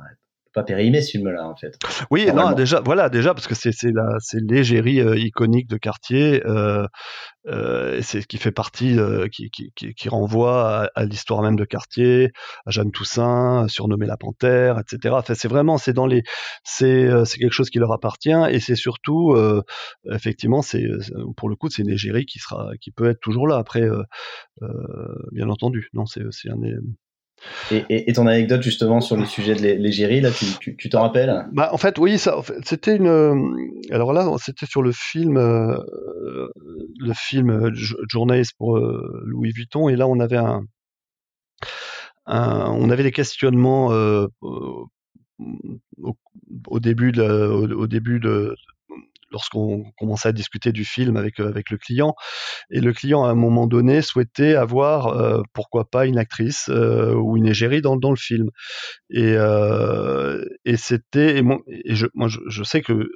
pas périmer ce film-là en fait. Oui, non, déjà, voilà, déjà parce que c'est c'est la c'est l'égérie euh, iconique de quartier, euh, euh, c'est ce qui fait partie, euh, qui, qui, qui, renvoie à, à l'histoire même de quartier, à Jeanne Toussaint, surnommée la Panthère, etc. Enfin, c'est vraiment c'est dans les c'est euh, c'est quelque chose qui leur appartient et c'est surtout effectivement c'est pour le coup c'est une égérie qui sera qui peut être toujours là après bien entendu non c'est c'est un et, ton anecdote justement sur le sujet de l'égérie, là, tu t'en rappelles? Bah, En fait, oui, ça, c'était une. Euh, alors là, c'était sur le film, euh, le film euh, Journaliste pour Louis Vuitton, et là, on avait un, on avait des questionnements au, début au début de, lorsqu'on commençait à discuter du film avec, euh, avec le client. Et le client, à un moment donné, souhaitait avoir, euh, pourquoi pas, une actrice euh, ou une égérie dans, dans le film. Et, et c'était, et, et je, moi, je, sais que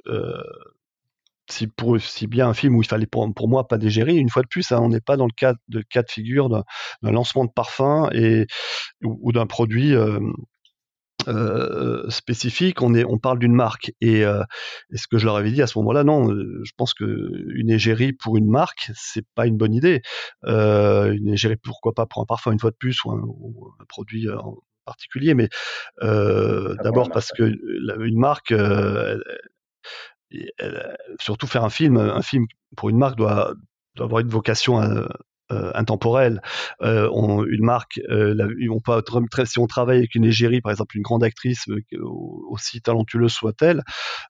si pour si bien un film où il fallait pour, pour moi pas d'égérie, une fois de plus, hein, on n'est pas dans le cas de cas de figure d'un lancement de parfum et ou, d'un produit spécifique, on, est, on parle d'une marque. Et, euh, et, ce que je leur avais dit à ce moment-là, non, euh, je pense que une égérie pour une marque, c'est pas une bonne idée. Euh, une égérie, pourquoi pas pour un parfum une fois de plus ou un, ou un produit en particulier, mais euh, d'abord parce que une marque, elle, elle, surtout faire un film, un film pour une marque doit, doit avoir une vocation à, euh, intemporel. Euh, on, une marque, euh, la, on peut, si on travaille avec une égérie, par exemple une grande actrice, aussi talentueuse soit-elle,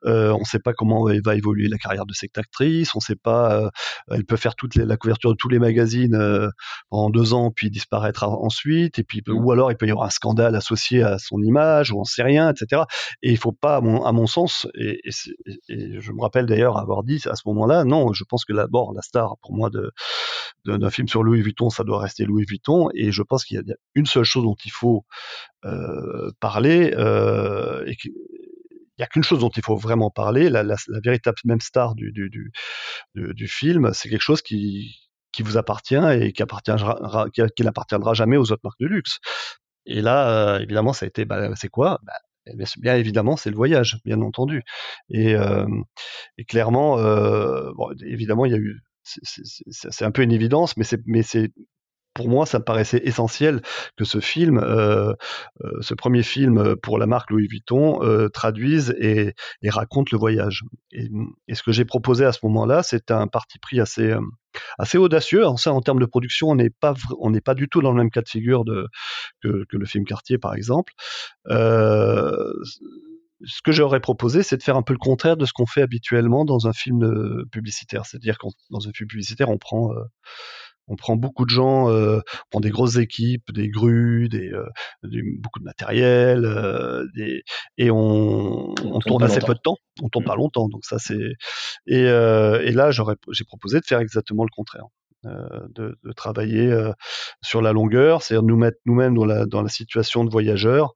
on ne sait pas comment va évoluer la carrière de cette actrice, on ne sait pas, elle peut faire toute la couverture de tous les magazines pendant deux ans, puis disparaître ensuite, et puis mmh. ou alors il peut y avoir un scandale associé à son image, ou on ne sait rien, etc. Et il faut pas, à mon, à mon sens, et, et, et, je me rappelle d'ailleurs avoir dit à ce moment-là, non, je pense que d'abord la star pour moi de d'un film sur Louis Vuitton, ça doit rester Louis Vuitton. Et je pense qu'il y a une seule chose dont il faut euh, parler, euh, et n'y a qu'une chose dont il faut vraiment parler, la, véritable même star du, du, du, film, c'est quelque chose qui, qui vous appartient et qui, qui, n'appartiendra jamais aux autres marques de luxe. Et là, euh, évidemment, ça a été, bah, c'est quoi? Bah, eh bien, évidemment, c'est le voyage, bien entendu. Et, euh, clairement, évidemment, il y a eu c'est un peu une évidence, mais pour moi, ça me paraissait essentiel que ce film, euh, euh, ce premier film pour la marque Louis Vuitton, euh, traduise et, raconte le voyage. Et, ce que j'ai proposé à ce moment-là, c'est un parti pris assez euh, audacieux. En, en termes de production, on n'est pas du tout dans le même cas de figure que, que le film Cartier, par exemple. Euh, ce que j'aurais proposé, c'est de faire un peu le contraire de ce qu'on fait habituellement dans un film publicitaire. C'est-à-dire que dans un film publicitaire, on prend, euh, on prend beaucoup de gens, euh, on prend des grosses équipes, des grues, des, euh, beaucoup de matériel, euh, des, et on, on, on tourne assez peu de temps. On tourne mmh. pas longtemps, donc ça c'est. Et, et là, j'aurais, j'ai proposé de faire exactement le contraire. Euh, de, travailler euh, sur la longueur, c'est-à-dire nous mettre nous-mêmes dans la, dans la situation de voyageurs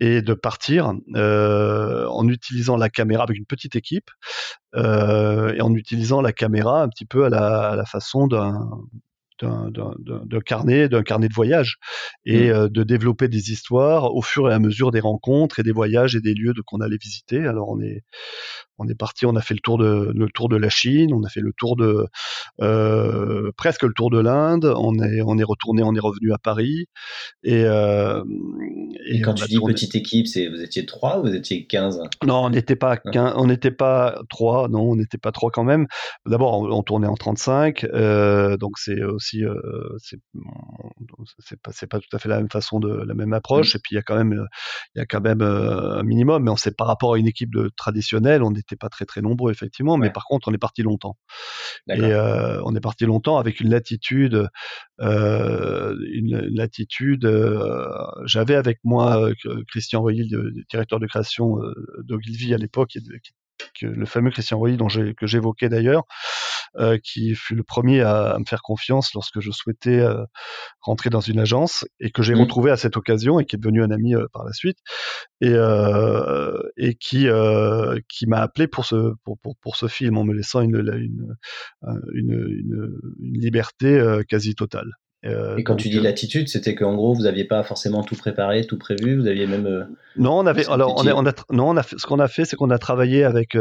et de partir euh, en utilisant la caméra avec une petite équipe et en utilisant la caméra un petit peu à la, à la façon d'un d'un carnet, d'un carnet de voyage, et mmh. de développer des histoires au fur et à mesure des rencontres et des voyages et des lieux qu'on allait visiter. Alors on est, on est parti, on a fait le tour de le tour de la Chine, on a fait le tour de euh, presque le tour de l'Inde, on est on est retourné, on est revenu à Paris et, euh, et, quand tu dis petite équipe, c'est vous étiez trois ou vous étiez 15 Non, on n'était pas on n'était pas trois, non, on n'était pas trois quand même. D'abord, on, tournait en 35, euh, donc c'est aussi euh, c'est pas tout à fait la même façon de la même approche. Mmh. Et puis il y a quand même il y a quand même un minimum, mais on sait par rapport à une équipe de traditionnelle, on n'était pas très très nombreux effectivement, mais par contre on est parti longtemps. Et euh, on est parti longtemps avec une latitude, euh, une, latitude. Euh, j'avais avec moi Christian Royil, directeur de création d'Ogilvy à l'époque, le fameux Christian Roy dont que j'évoquais d'ailleurs, euh, qui fut le premier à, me faire confiance lorsque je souhaitais euh, rentrer dans une agence et que j'ai mmh. retrouvé à cette occasion et qui est devenu un ami euh, par la suite et, et qui qui m'a appelé pour ce pour, pour, pour, ce film en me laissant une une, une, une, une liberté quasi totale. Euh, et quand tu dis euh, l'attitude, c'était qu'en gros, vous n'aviez pas forcément tout préparé, tout prévu, vous aviez même. Euh, non, on avait. Alors, on, on a, non, on a fait, ce qu'on a fait, c'est qu'on a travaillé avec.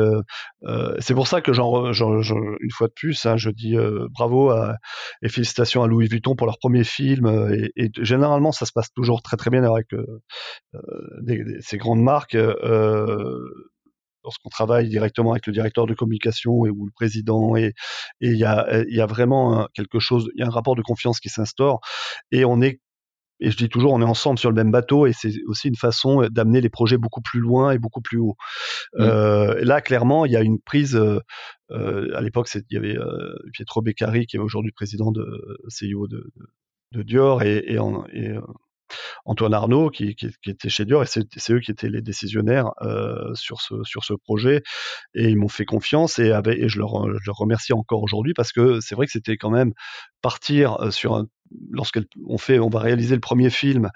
c'est pour ça que j'en, une fois de plus, hein, je dis bravo à, et félicitations à Louis Vuitton pour leur premier film. Et, et généralement, ça se passe toujours très très bien avec ces grandes marques lorsqu'on travaille directement avec le directeur de communication et ou le président et il y a il y a vraiment quelque chose il y a un rapport de confiance qui s'instaure et on est et je dis toujours, on est ensemble sur le même bateau et c'est aussi une façon d'amener les projets beaucoup plus loin et beaucoup plus haut. Mmh. Euh, là, clairement, il y a une prise. Euh, à l'époque, il y avait euh, Pietro Beccari qui est aujourd'hui président de CEO de, de, Dior et, et, en, et Antoine Arnaud qui, était chez Dior et c'est eux qui étaient les décisionnaires euh, sur ce sur ce projet et ils m'ont fait confiance et, et je, leur, je leur remercie encore aujourd'hui parce que c'est vrai que c'était quand même partir euh, sur un lorsqu'on fait, on va réaliser le premier film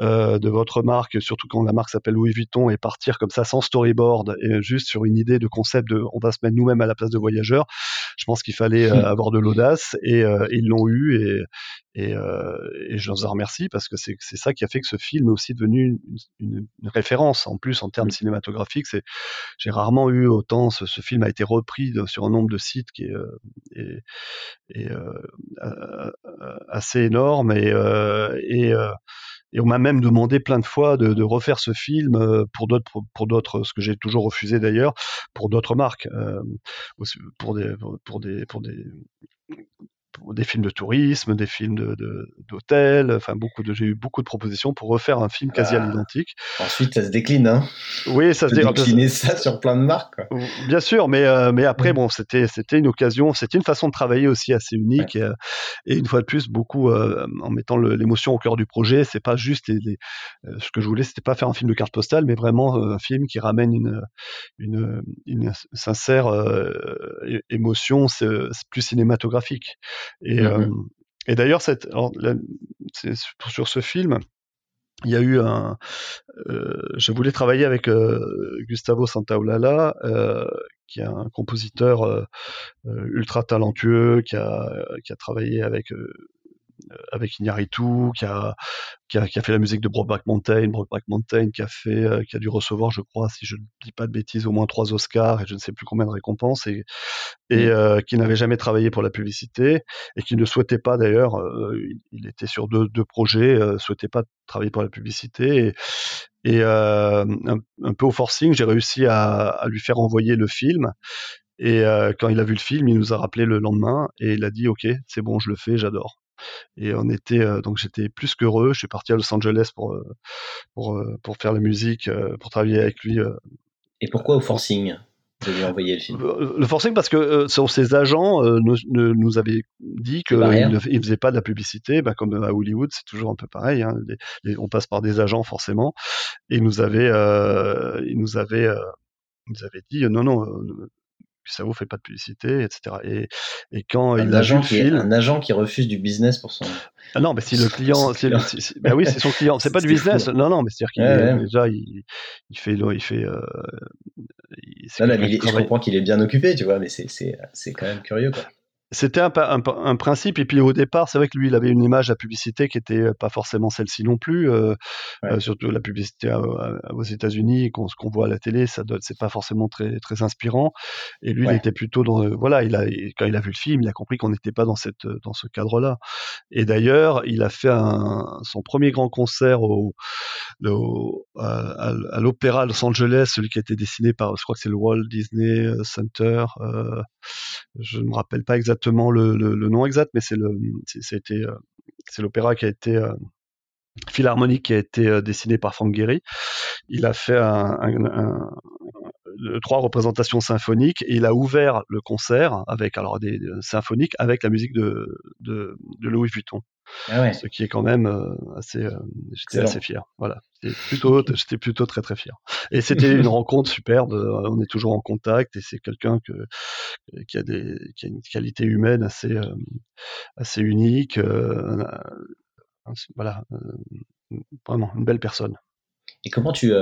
euh, de votre marque, surtout quand la marque s'appelle Louis Vuitton, et partir comme ça sans storyboard et juste sur une idée de concept de, on va se mettre nous-mêmes à la place de voyageurs. Je pense qu'il fallait [laughs] euh, avoir de l'audace et euh, ils l'ont eu et, et, et, je leur remercie parce que c'est ça qui a fait que ce film est aussi devenu une, une, référence en plus en termes cinématographiques. C'est j'ai rarement eu autant. Ce, ce, film a été repris sur un nombre de sites qui est, est, est assez énorme et, euh, et, euh, et on m'a même demandé plein de fois de, de refaire ce film euh, pour d'autres, pour, d'autres, ce que j'ai toujours refusé d'ailleurs, pour d'autres marques, pour des, pour des, pour des, des films de tourisme, des films d'hôtel, de, enfin beaucoup de, j'ai eu beaucoup de propositions pour refaire un film quasi à ah. l'identique. Ensuite, ça se décline, hein. Oui, ça se décline. ça sur plein de marques. Bien sûr, mais euh, mais après, bon, c'était c'était une occasion, c'était une façon de travailler aussi assez unique et, et, une fois de plus, beaucoup euh, en mettant l'émotion au cœur du projet. C'est pas juste les, euh, ce que je voulais, c'était pas faire un film de carte postale, mais vraiment un film qui ramène une une, une sincère émotion, c'est plus cinématographique. Et, mmh et d'ailleurs, cette, sur ce film, il y a eu un. Euh, je voulais travailler avec euh, Gustavo Santaolalla, euh, qui est un compositeur ultra talentueux, qui a, qui a travaillé avec avec Iñárritu, qui a, qui a, qui a fait la musique de Brokeback Mountain, Brokeback Mountain, qui a fait, euh, qui a dû recevoir, je crois, si je ne dis pas de bêtises, au moins trois Oscars et je ne sais plus combien de récompenses, et, et mm. euh, qui n'avait jamais travaillé pour la publicité et qui ne souhaitait pas d'ailleurs, euh, il, était sur deux, deux projets, souhaitait pas travailler pour la publicité. Et, et un, un, peu au forcing, j'ai réussi à, à, lui faire envoyer le film. Et quand il a vu le film, il nous a rappelé le lendemain et il a dit OK, c'est bon, je le fais, j'adore. Et on était euh, donc j'étais plus qu'heureux. Je suis parti à Los Angeles pour euh, pour euh, pour faire la musique, pour travailler avec lui. Et pourquoi au forcing de lui envoyer le film? Le forcing parce que ses agents nous, nous, avaient dit qu'il ne faisait pas de la publicité, bah, comme à Hollywood, c'est toujours un peu pareil. Hein, on passe par des agents forcément, et ils nous avaient, ils nous avaient, nous avaient dit non non, ça vous fait pas de publicité, etc. Et, et quand un il agent vu un agent qui refuse du business pour son. Ah non, mais si le client, si, bah oui, c'est son client. C'est [laughs] pas du business. Non, non, mais c'est-à-dire qu'il déjà il, il, fait, il fait. Euh, il, non, mais je comprends qu'il est bien occupé, tu vois, mais c'est c'est quand même curieux, quoi. C'était un, un, principe. Et puis au départ, c'est vrai que lui, il avait une image à publicité qui était pas forcément celle-ci non plus. Euh, euh, surtout la publicité aux États-Unis, ce qu'on voit à la télé, ça c'est pas forcément très très inspirant. Et lui, il était plutôt dans voilà, il a quand il a vu le film, il a compris qu'on n'était pas dans cette dans ce cadre-là. Et d'ailleurs, il a fait un, son premier grand concert au, à, l'Opéra Los Angeles, celui qui a été dessiné par, je crois que c'est le Walt Disney Center. Euh, je ne me rappelle pas exactement le, nom exact, mais c'est le, c'était, euh, c'est l'opéra qui a été euh, philharmonique qui a été euh, dessiné par Frank Gehry. Il a fait un, trois représentations symphoniques et il a ouvert le concert avec alors des, symphoniques avec la musique de, de, Louis Vuitton. Ah Ce qui est quand même assez, j'étais assez fier. Voilà, j'étais plutôt, j'étais plutôt très très fier. Et c'était une [laughs] rencontre superbe. On est toujours en contact et c'est quelqu'un que qui a des qui a une qualité humaine assez assez unique. Voilà, vraiment une belle personne. Et comment tu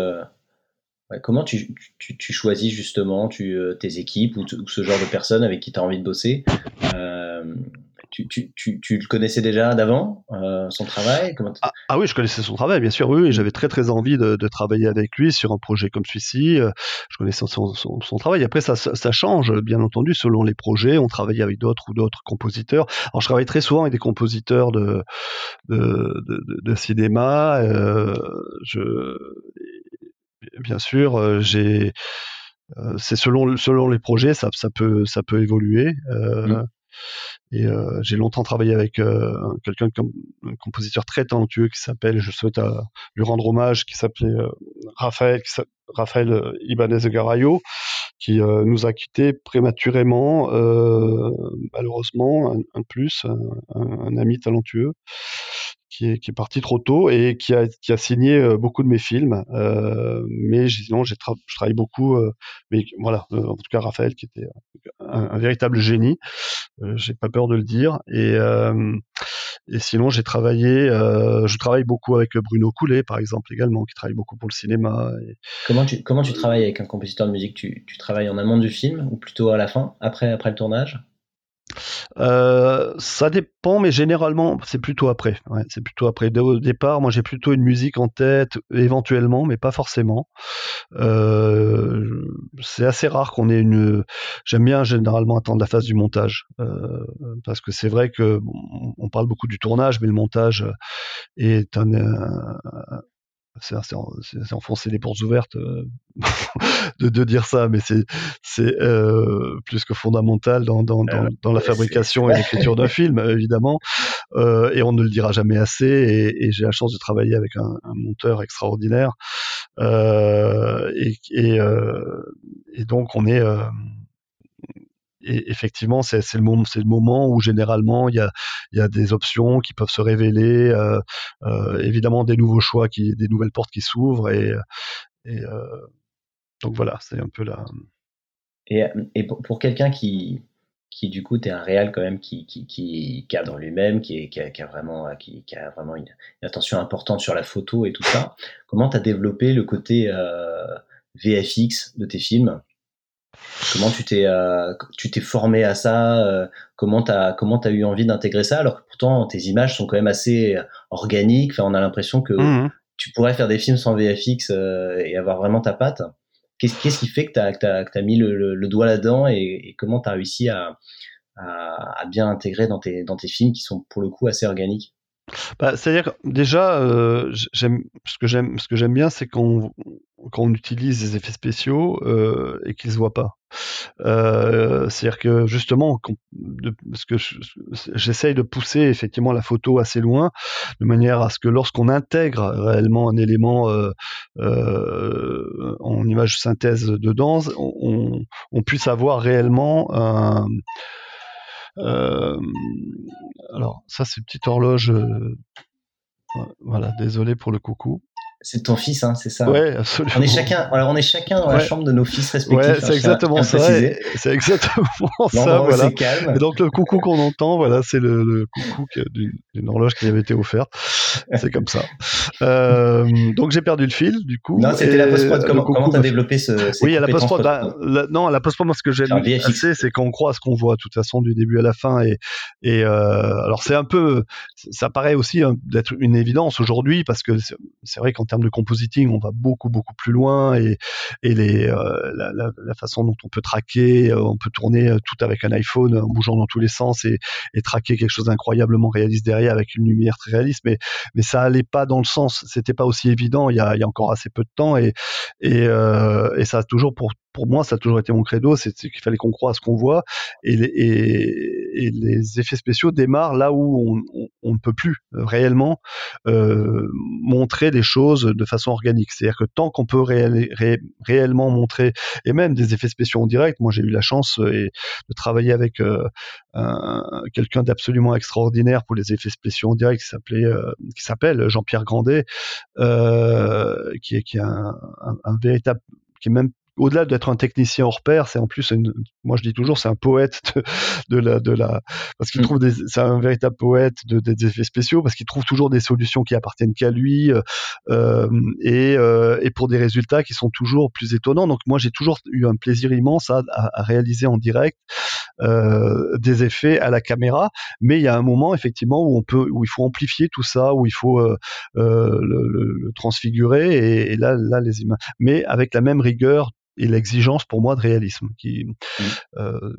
comment tu, tu, choisis justement tu, tes équipes ou, ce genre de personnes avec qui tu as envie de bosser tu, tu, tu, tu, le connaissais déjà d'avant, euh, son travail ah, ah, oui, je connaissais son travail, bien sûr, oui, j'avais très très envie de, de, travailler avec lui sur un projet comme celui-ci. Euh, je connaissais son, son, son, travail. Après, ça, ça, change, bien entendu, selon les projets. On travaille avec d'autres ou d'autres compositeurs. Alors, je travaille très souvent avec des compositeurs de, de, de, de cinéma. Euh, je, bien sûr, j'ai c'est selon selon les projets ça, ça peut ça peut évoluer euh, mmh. Et euh, j'ai longtemps travaillé avec euh, quelqu'un comme un compositeur très talentueux qui s'appelle, je souhaite euh, lui rendre hommage, qui s'appelait Raphaël, Raphaël Ibanez Garayo, qui nous a quittés prématurément, malheureusement, un, plus, un, ami talentueux qui est, parti trop tôt et qui a, qui a signé euh, beaucoup de mes films. Euh, mais sinon, j'ai je travaille beaucoup. Euh, mais voilà, en tout cas, Raphaël, qui était un, véritable génie, j'ai pas peur de le dire. Et, et sinon, j'ai travaillé, je travaille beaucoup avec Bruno Coulet, par exemple, également, qui travaille beaucoup pour le cinéma. Comment, tu, comment tu travailles avec un compositeur de musique? Tu, tu travailles en amont du film ou plutôt à la fin, après, après le tournage? Euh, ça dépend, mais généralement, c'est plutôt après. C'est plutôt après. Au départ, moi, j'ai plutôt une musique en tête, éventuellement, mais pas forcément. Euh, c'est assez rare qu'on ait une. J'aime bien généralement attendre la phase du montage, euh, parce que c'est vrai que on parle beaucoup du tournage, mais le montage est un, c'est enfoncer les portes ouvertes euh, [laughs] de, de, dire ça, mais c'est euh, plus que fondamental dans, dans, dans, dans la fabrication et l'écriture d'un [laughs] film, évidemment. Euh, et on ne le dira jamais assez. Et, et j'ai la chance de travailler avec un, un monteur extraordinaire. Euh, et, et, euh, et, donc on est et effectivement, c'est le, moment, le moment où généralement il y a, y a des options qui peuvent se révéler, euh, euh, évidemment des nouveaux choix, qui, des nouvelles portes qui s'ouvrent. Et, euh, donc voilà, c'est un peu la. Et, et pour, quelqu'un qui, qui du coup, tu un réel quand même qui, qui, qui cadre lui-même, qui, qui, a, a vraiment, qui, a vraiment une, une, attention importante sur la photo et tout ça. Comment tu as développé le côté VFX de tes films? Comment tu t'es euh, tu t'es formé à ça euh, Comment t'as comment t'as eu envie d'intégrer ça alors que pourtant tes images sont quand même assez organiques. Enfin, on a l'impression que mmh tu pourrais faire des films sans VFX euh, et avoir vraiment ta patte. Qu'est-ce qu'est-ce qui fait que t'as que t'as mis le, le, doigt là-dedans et, et comment t'as réussi à, à, à bien intégrer dans tes dans tes films qui sont pour le coup assez organiques? Bah, C'est-à-dire déjà, euh, ce que j'aime, ce bien, c'est quand, on utilise des effets spéciaux euh, et qu'ils se voient pas. Euh, c'est-à-dire que justement, j'essaye de pousser effectivement la photo assez loin, de manière à ce que lorsqu'on intègre réellement un élément en image synthèse dedans, on, on puisse avoir réellement un alors, ça, c'est une petite horloge. Euh, voilà, désolé pour le coucou. C'est ton fils, hein, c'est ça. Ouais, absolument. On est chacun, alors on est chacun dans la chambre de nos fils respectifs. Ouais, c'est exactement ça. C'est exactement ça. Voilà. Calme. Et donc le coucou qu'on entend, voilà, c'est le, le, coucou d'une horloge qui avait été offerte. C'est comme ça. Euh, donc j'ai perdu le fil, du coup. Non, c'était la post-prod. Comment comment t'as développé ce Oui, à la post-prod. Bah, non, la post-prod, moi, ce que j'aime assez, c'est qu'on croit ce qu'on voit, de toute façon, du début à la fin. Et, et euh, alors c'est un peu, ça paraît aussi hein, d'être une évidence aujourd'hui parce que c'est vrai qu'en termes de compositing, on va beaucoup beaucoup plus loin et, et les, euh, la, façon dont on peut traquer, euh, on peut tourner euh, tout avec un iPhone en bougeant dans tous les sens et, et traquer quelque chose d'incroyablement réaliste derrière avec une lumière très réaliste, mais mais ça allait pas dans le sens, c'était pas aussi évident il y a, encore assez peu de temps et et, et ça a toujours pour pour moi, ça a toujours été mon credo, c'est qu'il fallait qu'on croit à ce qu'on voit, et les, et, et les, effets spéciaux démarrent là où on, ne peut plus réellement euh, montrer des choses de façon organique. C'est-à-dire que tant qu'on peut réel, ré, réellement montrer, et même des effets spéciaux en direct, moi j'ai eu la chance euh, de travailler avec euh, quelqu'un d'absolument extraordinaire pour les effets spéciaux en direct qui s'appelait, euh, s'appelle Jean-Pierre Grandet, euh, qui est un, un véritable qui est même au-delà d'être un technicien hors pair, c'est en plus, une, moi je dis toujours, c'est un poète de, de, la, de la, parce qu'il mm. trouve des, c'est un véritable poète de, des effets spéciaux, parce qu'il trouve toujours des solutions qui appartiennent qu'à lui, euh, et, euh, et pour des résultats qui sont toujours plus étonnants. Donc moi j'ai toujours eu un plaisir immense à, à, à réaliser en direct euh, des effets à la caméra, mais il y a un moment effectivement où on peut, où il faut amplifier tout ça, où il faut le, transfigurer, et, et là, là les images, mais avec la même rigueur et l'exigence pour moi de réalisme. Qui, mmh. euh,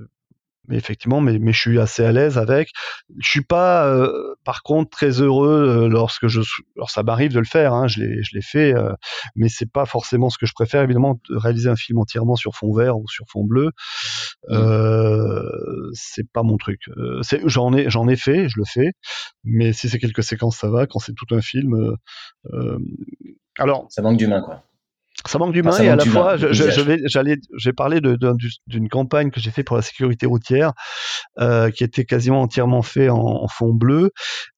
mais effectivement, mais, mais je suis assez à l'aise avec. Je suis pas, euh, par contre, très heureux euh, lorsque je, alors ça m'arrive de le faire, hein, je l'ai, je l'ai fait, euh, mais c'est pas forcément ce que je préfère. Évidemment, de réaliser un film entièrement sur fond vert ou sur fond bleu, mmh. euh, c'est pas mon truc. C'est, j'en ai, j'en ai fait, je le fais, mais si c'est quelques séquences, ça va. Quand c'est tout un film, alors ça manque d'humain, quoi ça manque d'humain et à la fois, je, je, vais, j'allais, j'ai parlé d'une campagne que j'ai fait pour la sécurité routière, euh, qui était quasiment entièrement fait en, en, fond bleu,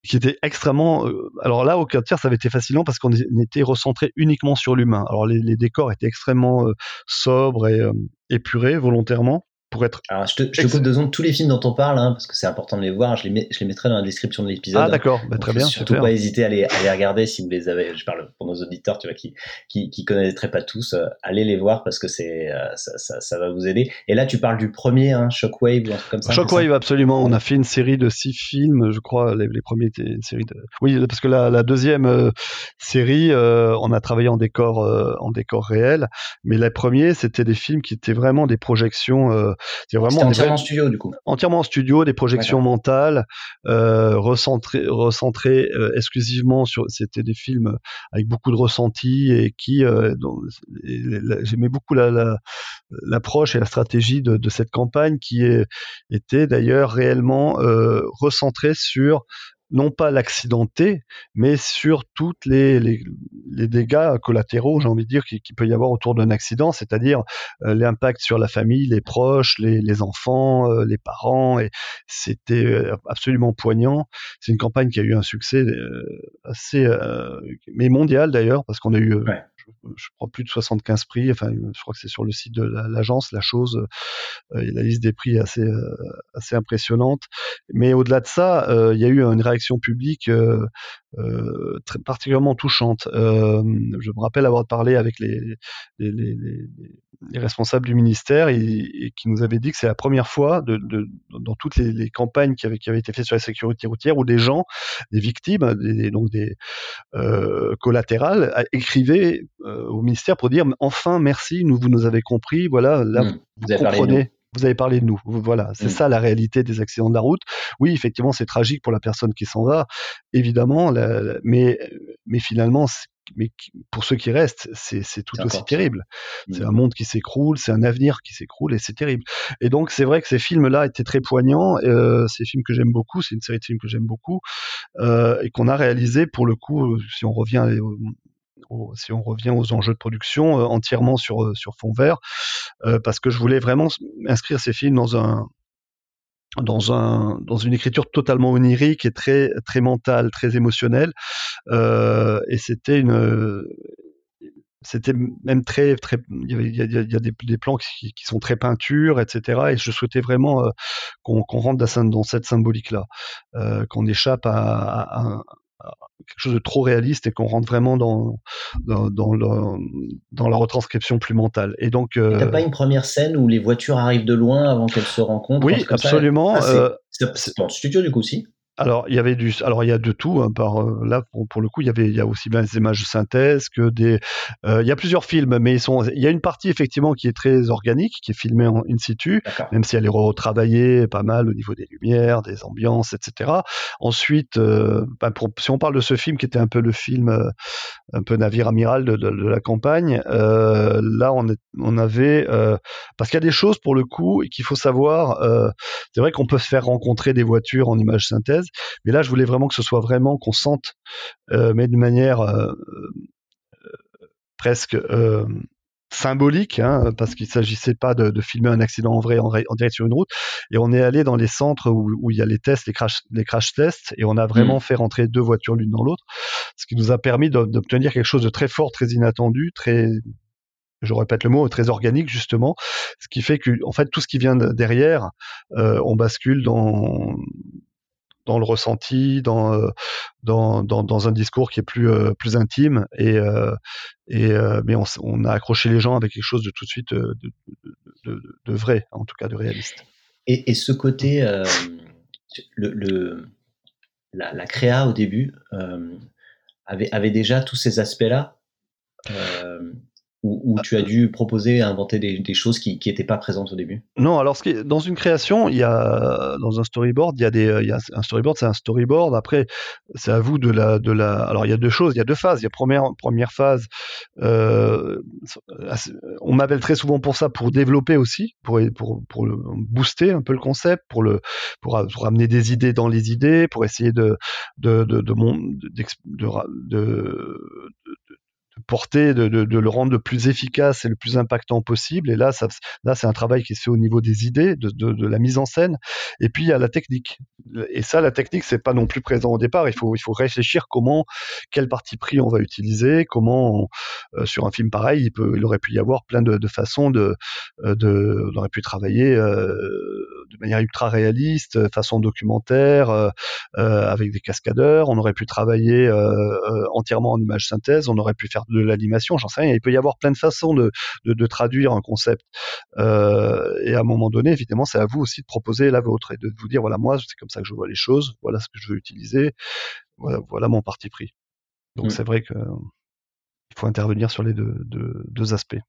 qui était extrêmement. Euh, alors là, au tiers, ça avait été fascinant parce qu'on était recentré uniquement sur l'humain. Alors les, les, décors étaient extrêmement euh, sobres et euh, épurés volontairement pour être. Alors, je te, je te coupe deux secondes tous les films dont on parle, hein, parce que c'est important de les voir. Je les, mets, je les mettrai dans la description de l'épisode. Ah, d'accord, bah, très bien. Surtout pas hésiter à les, à les regarder si vous les avez. Je parle pour nos auditeurs, tu vois, qui, qui, qui connaîtraient pas tous. Euh, allez les voir parce que c'est, euh, ça, ça, ça, va vous aider. Et là, tu parles du premier, hein, Shockwave ou un truc comme ça. Shockwave, absolument. On a fait une série de six films, je crois. Les, les premiers étaient une série de. Oui, parce que la, la deuxième euh, série, on a travaillé en décor, en décor réel, mais les premiers, c'était des films qui étaient vraiment des projections c'est vraiment entièrement en studio du coup. Entièrement en studio, des projections mentales, euh, recentrées, recentrées euh, exclusivement sur. C'était des films avec beaucoup de ressenti et qui euh, j'aimais beaucoup la, l'approche la, et la stratégie de, de, cette campagne qui est, était d'ailleurs réellement recentrée sur non pas l'accidenté, mais sur toutes les, les, les dégâts collatéraux, j'ai envie de dire, qu'il qui peut y avoir autour d'un accident, c'est-à-dire euh, l'impact sur la famille, les proches, les, les enfants, euh, les parents, et c'était euh, absolument poignant. C'est une campagne qui a eu un succès euh, assez, euh, mais mondial d'ailleurs, parce qu'on a eu je crois plus de 75 prix. Enfin, je crois que c'est sur le site de l'agence, la chose. Euh, la liste des prix est assez euh, assez impressionnante. Mais au-delà de ça, euh, il y a eu une réaction publique euh, euh, particulièrement touchante. je me rappelle avoir parlé avec les les, les, les, les responsables du ministère et, qui nous avaient dit que c'est la première fois dans toutes les, campagnes qui avaient, été faites sur la sécurité routière où des gens, des victimes, des, donc des collatérales, écrivaient euh, au ministère pour dire enfin merci, nous vous nous avez compris, voilà, là mmh, vous, vous comprenez. Vous avez parlé de nous. Voilà, c'est mmh. ça la réalité des accidents de la route. Oui, effectivement, c'est tragique pour la personne qui s'en va, évidemment, la, mais mais finalement, mais pour ceux qui restent, c'est tout aussi terrible. Mmh. C'est un monde qui s'écroule, c'est un avenir qui s'écroule et c'est terrible. Et donc c'est vrai que ces films-là étaient très poignants. Euh, ces films que j'aime beaucoup, c'est une série de films que j'aime beaucoup euh, et qu'on a réalisé pour le coup, si on revient si on revient aux enjeux de production, euh, entièrement sur, euh, sur fond vert, euh, parce que je voulais vraiment inscrire ces films dans un, dans un dans une écriture totalement onirique et très très mentale, très émotionnelle. Et c'était une c'était même très très il y, a, des, plans qui, sont très peinture etc et je souhaitais vraiment qu'on rentre dans, cette symbolique là qu'on échappe à, à, à, quelque chose de trop réaliste et qu'on rentre vraiment dans dans, dans, le, dans, la retranscription plus mentale. Et donc, euh... t'as pas une première scène où les voitures arrivent de loin avant qu'elles se rencontrent Oui, absolument. Ah, euh, c'est dans le studio du coup aussi. Alors il y avait du, alors il y a de tout. Hein, par euh, là pour, le coup il y avait, il y a aussi bien des images de synthèse que des. Euh, il y a plusieurs films, mais ils sont. Il y a une partie effectivement qui est très organique, qui est filmée en in situ, même si elle est retravaillée pas mal au niveau des lumières, des ambiances, etc. Ensuite, euh, ben, pour, si on parle de ce film qui était un peu le film un peu navire amiral de, de, de la campagne, là on est, on avait parce qu'il y a des choses pour le coup qu'il faut savoir. C'est vrai qu'on peut se faire rencontrer des voitures en images synthèse mais là, je voulais vraiment que ce soit vraiment qu'on sente, euh, mais de manière euh, euh, presque symbolique, hein, parce qu'il s'agissait pas de, filmer un accident en vrai en, direct sur une route. Et on est allé dans les centres où, il y a les tests, les crash, les crash tests, et on a vraiment mmh. fait rentrer deux voitures l'une dans l'autre, ce qui nous a permis d'obtenir quelque chose de très fort, très inattendu, très je répète le mot, très organique justement, ce qui fait que en fait tout ce qui vient derrière, on bascule dans dans le ressenti, dans, euh, dans, dans, dans, un discours qui est plus, euh, plus intime. Et, euh, et, mais on, a accroché les gens avec quelque chose de tout de suite de, de, vrai, en tout cas de réaliste. Et, ce côté, le, la, la, créa au début avait, avait déjà tous ces aspects-là ou, tu as dû proposer, inventer des, des choses qui n'étaient pas présentes au début Non, alors ce qui est, dans une création, il y a dans un storyboard, il y a des, il y a un storyboard, c'est un storyboard. Après, c'est à vous de la, de la. Alors il y a deux choses, il y a deux phases. Il y a première, première phase. Euh, on m'appelle très souvent pour ça, pour développer aussi, pour pour pour booster un peu le concept, pour le pour, pour amener des idées dans les idées, pour essayer de de de de, de, de, de porter, de, le rendre le plus efficace et le plus impactant possible. Et là, ça, là, c'est un travail qui se fait au niveau des idées, de, de, la mise en scène. Et puis il y a la technique. Et ça, la technique, c'est pas non plus présent au départ. Il faut, il faut réfléchir comment, quel parti pris on va utiliser, comment euh, sur un film pareil, il peut, il aurait pu y avoir plein de, façons de, euh, de, on aurait pu travailler euh, de manière ultra réaliste, façon documentaire, avec des cascadeurs. On aurait pu travailler entièrement en image synthèse. On aurait pu faire de l'animation, j'en sais rien. Il peut y avoir plein de façons de, de, traduire un concept. Euh, et à un moment donné, évidemment, c'est à vous aussi de proposer la vôtre et de vous dire, voilà, moi, c'est comme ça que je vois les choses, voilà ce que je veux utiliser, voilà, mon parti pris. Donc mm. c'est vrai que il faut intervenir sur les deux, deux, deux aspects.